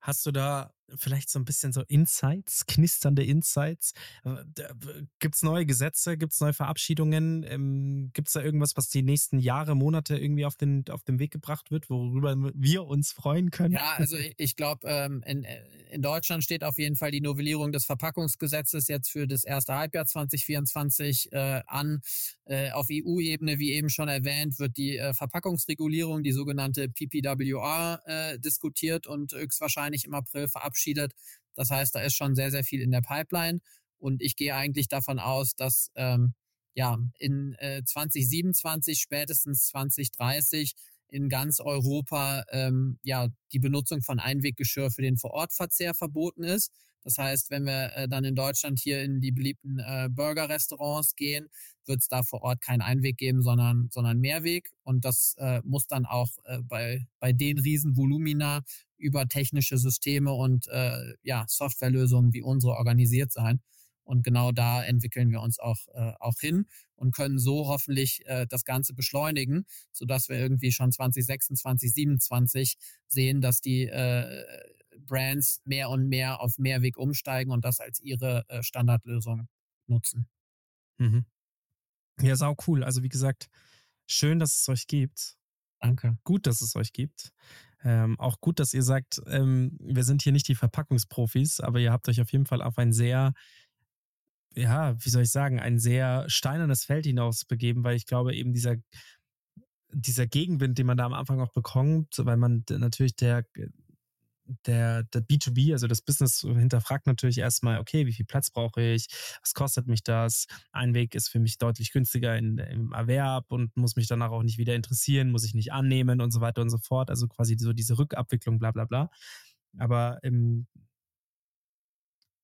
Hast du da vielleicht so ein bisschen so Insights, knisternde Insights? Äh, Gibt es neue Gesetze? Gibt es neue Verabschiedungen? Ähm, Gibt es da irgendwas, was die nächsten Jahre, Monate irgendwie auf den, auf den Weg gebracht wird, worüber wir uns freuen können? Ja, also ich glaube, ähm, in, in Deutschland steht auf jeden Fall die Novellierung des Verpackungsgesetzes jetzt für das erste Halbjahr 2024 äh, an. Äh, auf EU-Ebene, wie eben schon erwähnt, wird die äh, Verpackungsregulierung, die sogenannte PPWR, äh, diskutiert und höchstwahrscheinlich im April verabschiedet verabschiedet. Das heißt, da ist schon sehr, sehr viel in der Pipeline. Und ich gehe eigentlich davon aus, dass ähm, ja in äh, 2027, spätestens 2030 in ganz Europa ähm, ja die Benutzung von Einweggeschirr für den Vorortverzehr verboten ist. Das heißt, wenn wir äh, dann in Deutschland hier in die beliebten äh, Burger-Restaurants gehen, wird es da vor Ort keinen Einweg geben, sondern, sondern Mehrweg. Und das äh, muss dann auch äh, bei, bei den Riesenvolumina über technische Systeme und äh, ja, Softwarelösungen wie unsere organisiert sein. Und genau da entwickeln wir uns auch, äh, auch hin und können so hoffentlich äh, das Ganze beschleunigen, sodass wir irgendwie schon 2026, 2027 sehen, dass die äh, Brands mehr und mehr auf Mehrweg umsteigen und das als ihre äh, Standardlösung nutzen. Mhm. Ja, sau cool. Also wie gesagt, schön, dass es euch gibt. Danke. Gut, dass es euch gibt. Ähm, auch gut, dass ihr sagt, ähm, wir sind hier nicht die Verpackungsprofis, aber ihr habt euch auf jeden Fall auf ein sehr, ja, wie soll ich sagen, ein sehr steinernes Feld hinaus begeben, weil ich glaube, eben dieser, dieser Gegenwind, den man da am Anfang auch bekommt, weil man natürlich der der, der B2B, also das Business hinterfragt natürlich erstmal, okay, wie viel Platz brauche ich? Was kostet mich das? Ein Weg ist für mich deutlich günstiger in, im Erwerb und muss mich danach auch nicht wieder interessieren, muss ich nicht annehmen und so weiter und so fort. Also quasi so diese Rückabwicklung, bla bla bla. Aber im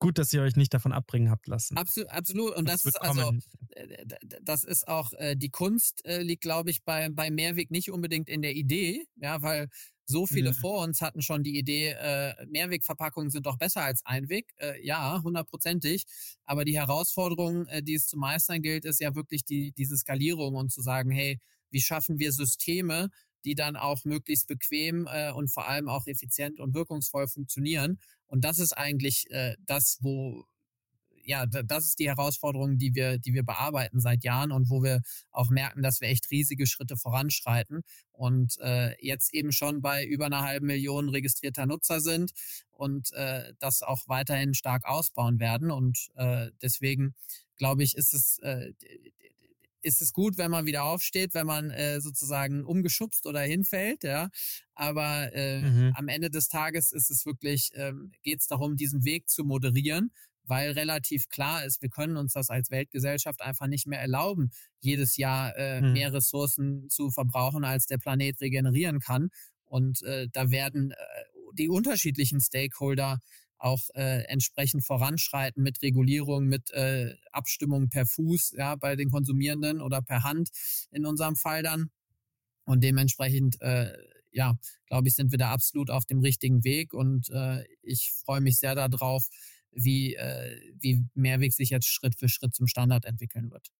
gut, dass ihr euch nicht davon abbringen habt lassen. Absolut, absolut. Und das, das ist also, äh, das ist auch äh, die Kunst äh, liegt, glaube ich, bei, bei Mehrweg nicht unbedingt in der Idee, ja, weil so viele ja. vor uns hatten schon die Idee, äh, Mehrwegverpackungen sind doch besser als Einweg. Äh, ja, hundertprozentig. Aber die Herausforderung, äh, die es zu meistern gilt, ist ja wirklich die, diese Skalierung und zu sagen, hey, wie schaffen wir Systeme, die dann auch möglichst bequem äh, und vor allem auch effizient und wirkungsvoll funktionieren. Und das ist eigentlich äh, das, wo ja, das ist die Herausforderung, die wir, die wir bearbeiten seit Jahren und wo wir auch merken, dass wir echt riesige Schritte voranschreiten und äh, jetzt eben schon bei über einer halben Million registrierter Nutzer sind und äh, das auch weiterhin stark ausbauen werden. Und äh, deswegen glaube ich, ist es äh, ist es gut, wenn man wieder aufsteht, wenn man äh, sozusagen umgeschubst oder hinfällt, ja. Aber äh, mhm. am Ende des Tages ist es wirklich, ähm, geht es darum, diesen Weg zu moderieren weil relativ klar ist, wir können uns das als Weltgesellschaft einfach nicht mehr erlauben, jedes Jahr äh, hm. mehr Ressourcen zu verbrauchen, als der Planet regenerieren kann. Und äh, da werden äh, die unterschiedlichen Stakeholder auch äh, entsprechend voranschreiten mit Regulierung, mit äh, Abstimmung per Fuß, ja, bei den Konsumierenden oder per Hand in unserem Fall dann. Und dementsprechend, äh, ja, glaube ich, sind wir da absolut auf dem richtigen Weg und äh, ich freue mich sehr darauf, wie, äh, wie Mehrweg sich jetzt Schritt für Schritt zum Standard entwickeln wird.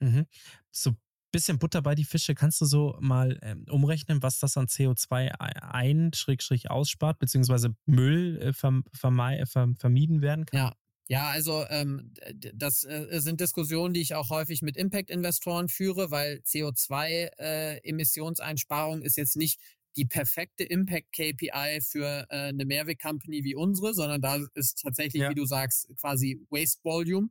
Mhm. So bisschen Butter bei die Fische. Kannst du so mal ähm, umrechnen, was das an CO2 ein, Schrägstrich ausspart, beziehungsweise Müll äh, verm äh, verm vermieden werden kann? Ja. Ja, also ähm, das äh, sind Diskussionen, die ich auch häufig mit Impact-Investoren führe, weil CO2-Emissionseinsparung äh, ist jetzt nicht die perfekte Impact-KPI für äh, eine Mehrweg-Company wie unsere, sondern da ist tatsächlich, ja. wie du sagst, quasi Waste Volume.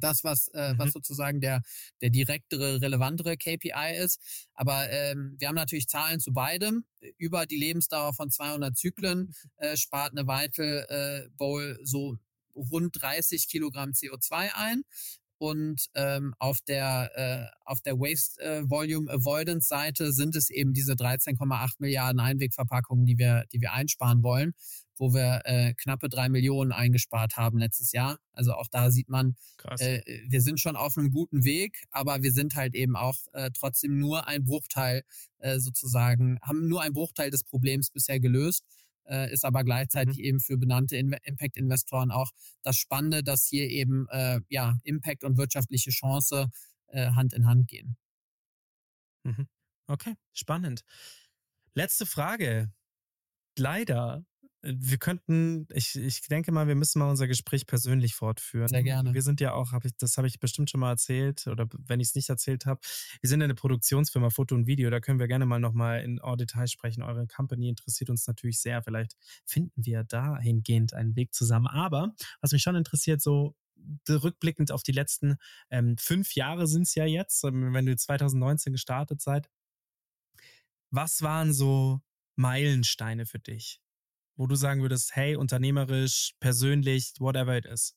Das, was, äh, mhm. was sozusagen der, der direktere, relevantere KPI ist. Aber ähm, wir haben natürlich Zahlen zu beidem. Über die Lebensdauer von 200 Zyklen äh, spart eine Vital äh, Bowl so rund 30 Kilogramm CO2 ein und ähm, auf der äh, auf der Waste äh, Volume Avoidance Seite sind es eben diese 13,8 Milliarden Einwegverpackungen, die wir die wir einsparen wollen, wo wir äh, knappe drei Millionen eingespart haben letztes Jahr. Also auch da sieht man, äh, wir sind schon auf einem guten Weg, aber wir sind halt eben auch äh, trotzdem nur ein Bruchteil äh, sozusagen, haben nur ein Bruchteil des Problems bisher gelöst äh, ist aber gleichzeitig mhm. eben für benannte In Impact-Investoren auch das Spannende, dass hier eben äh, ja Impact und wirtschaftliche Chance äh, Hand in Hand gehen. Mhm. Okay, spannend. Letzte Frage. Leider wir könnten, ich, ich denke mal, wir müssen mal unser Gespräch persönlich fortführen. Sehr gerne. Wir sind ja auch, hab ich, das habe ich bestimmt schon mal erzählt oder wenn ich es nicht erzählt habe, wir sind eine Produktionsfirma Foto und Video. Da können wir gerne mal nochmal in Detail sprechen. Eure Company interessiert uns natürlich sehr. Vielleicht finden wir dahingehend einen Weg zusammen. Aber was mich schon interessiert, so rückblickend auf die letzten ähm, fünf Jahre sind es ja jetzt, ähm, wenn du 2019 gestartet seid. Was waren so Meilensteine für dich? Wo du sagen würdest, hey, unternehmerisch, persönlich, whatever it is?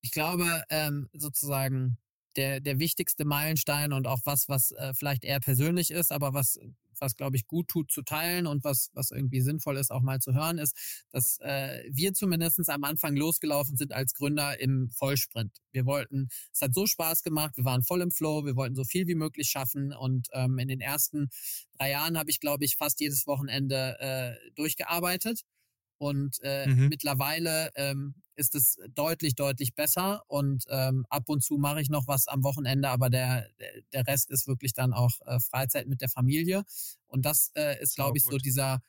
Ich glaube, ähm, sozusagen der, der wichtigste Meilenstein und auch was, was äh, vielleicht eher persönlich ist, aber was was, glaube ich, gut tut zu teilen und was, was irgendwie sinnvoll ist, auch mal zu hören, ist, dass äh, wir zumindest am Anfang losgelaufen sind als Gründer im Vollsprint. Wir wollten, es hat so Spaß gemacht, wir waren voll im Flow, wir wollten so viel wie möglich schaffen und ähm, in den ersten drei Jahren habe ich, glaube ich, fast jedes Wochenende äh, durchgearbeitet. Und äh, mhm. mittlerweile ähm, ist es deutlich, deutlich besser. Und ähm, ab und zu mache ich noch was am Wochenende, aber der, der Rest ist wirklich dann auch äh, Freizeit mit der Familie. Und das äh, ist, glaube ich, so dieser,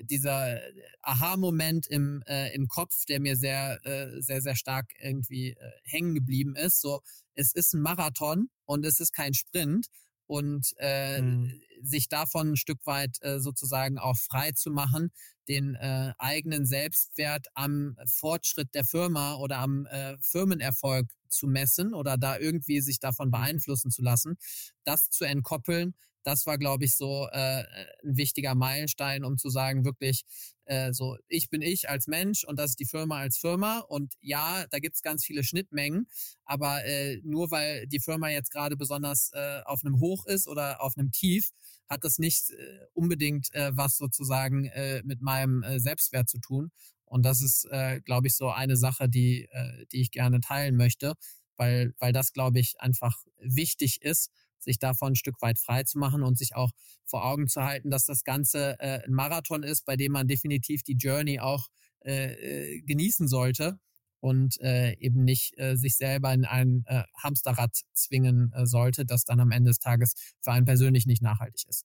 dieser Aha-Moment im, äh, im Kopf, der mir sehr, äh, sehr, sehr stark irgendwie äh, hängen geblieben ist. So, es ist ein Marathon und es ist kein Sprint und äh, mhm. sich davon ein Stück weit äh, sozusagen auch frei zu machen, den äh, eigenen Selbstwert am Fortschritt der Firma oder am äh, Firmenerfolg zu messen oder da irgendwie sich davon mhm. beeinflussen zu lassen, das zu entkoppeln, das war, glaube ich, so äh, ein wichtiger Meilenstein, um zu sagen, wirklich, äh, so, ich bin ich als Mensch und das ist die Firma als Firma. Und ja, da gibt's ganz viele Schnittmengen, aber äh, nur weil die Firma jetzt gerade besonders äh, auf einem Hoch ist oder auf einem Tief, hat das nicht äh, unbedingt äh, was sozusagen äh, mit meinem äh, Selbstwert zu tun. Und das ist, äh, glaube ich, so eine Sache, die, äh, die ich gerne teilen möchte, weil, weil das, glaube ich, einfach wichtig ist sich davon ein Stück weit frei zu machen und sich auch vor Augen zu halten, dass das Ganze äh, ein Marathon ist, bei dem man definitiv die Journey auch äh, äh, genießen sollte und äh, eben nicht äh, sich selber in ein äh, Hamsterrad zwingen äh, sollte, das dann am Ende des Tages für einen persönlich nicht nachhaltig ist.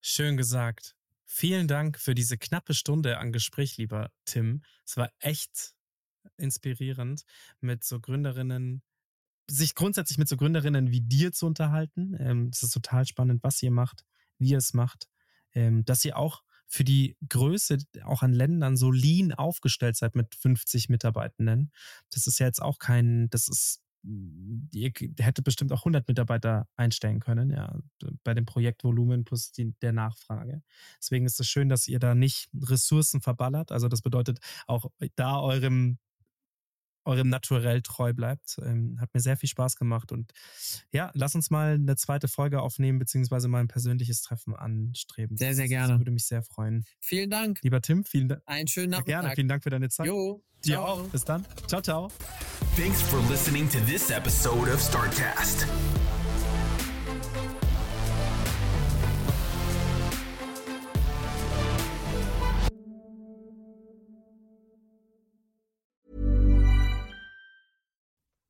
Schön gesagt. Vielen Dank für diese knappe Stunde an Gespräch, lieber Tim. Es war echt inspirierend, mit so Gründerinnen sich grundsätzlich mit so Gründerinnen wie dir zu unterhalten. Ähm, es ist total spannend, was ihr macht, wie ihr es macht, ähm, dass ihr auch für die Größe auch an Ländern so lean aufgestellt seid mit 50 Mitarbeitenden. Das ist ja jetzt auch kein, das ist, ihr hättet bestimmt auch 100 Mitarbeiter einstellen können, ja, bei dem Projektvolumen plus die, der Nachfrage. Deswegen ist es schön, dass ihr da nicht Ressourcen verballert. Also das bedeutet auch da eurem eurem Naturell treu bleibt. Ähm, hat mir sehr viel Spaß gemacht und ja, lass uns mal eine zweite Folge aufnehmen, beziehungsweise mal ein persönliches Treffen anstreben. Sehr, sehr gerne. Das würde mich sehr freuen. Vielen Dank. Lieber Tim, vielen Dank. Einen schönen Nachmittag. Gerne, vielen Dank für deine Zeit. Jo. Dir auch. Bis dann. Ciao, ciao. Thanks for listening to this episode of Startcast.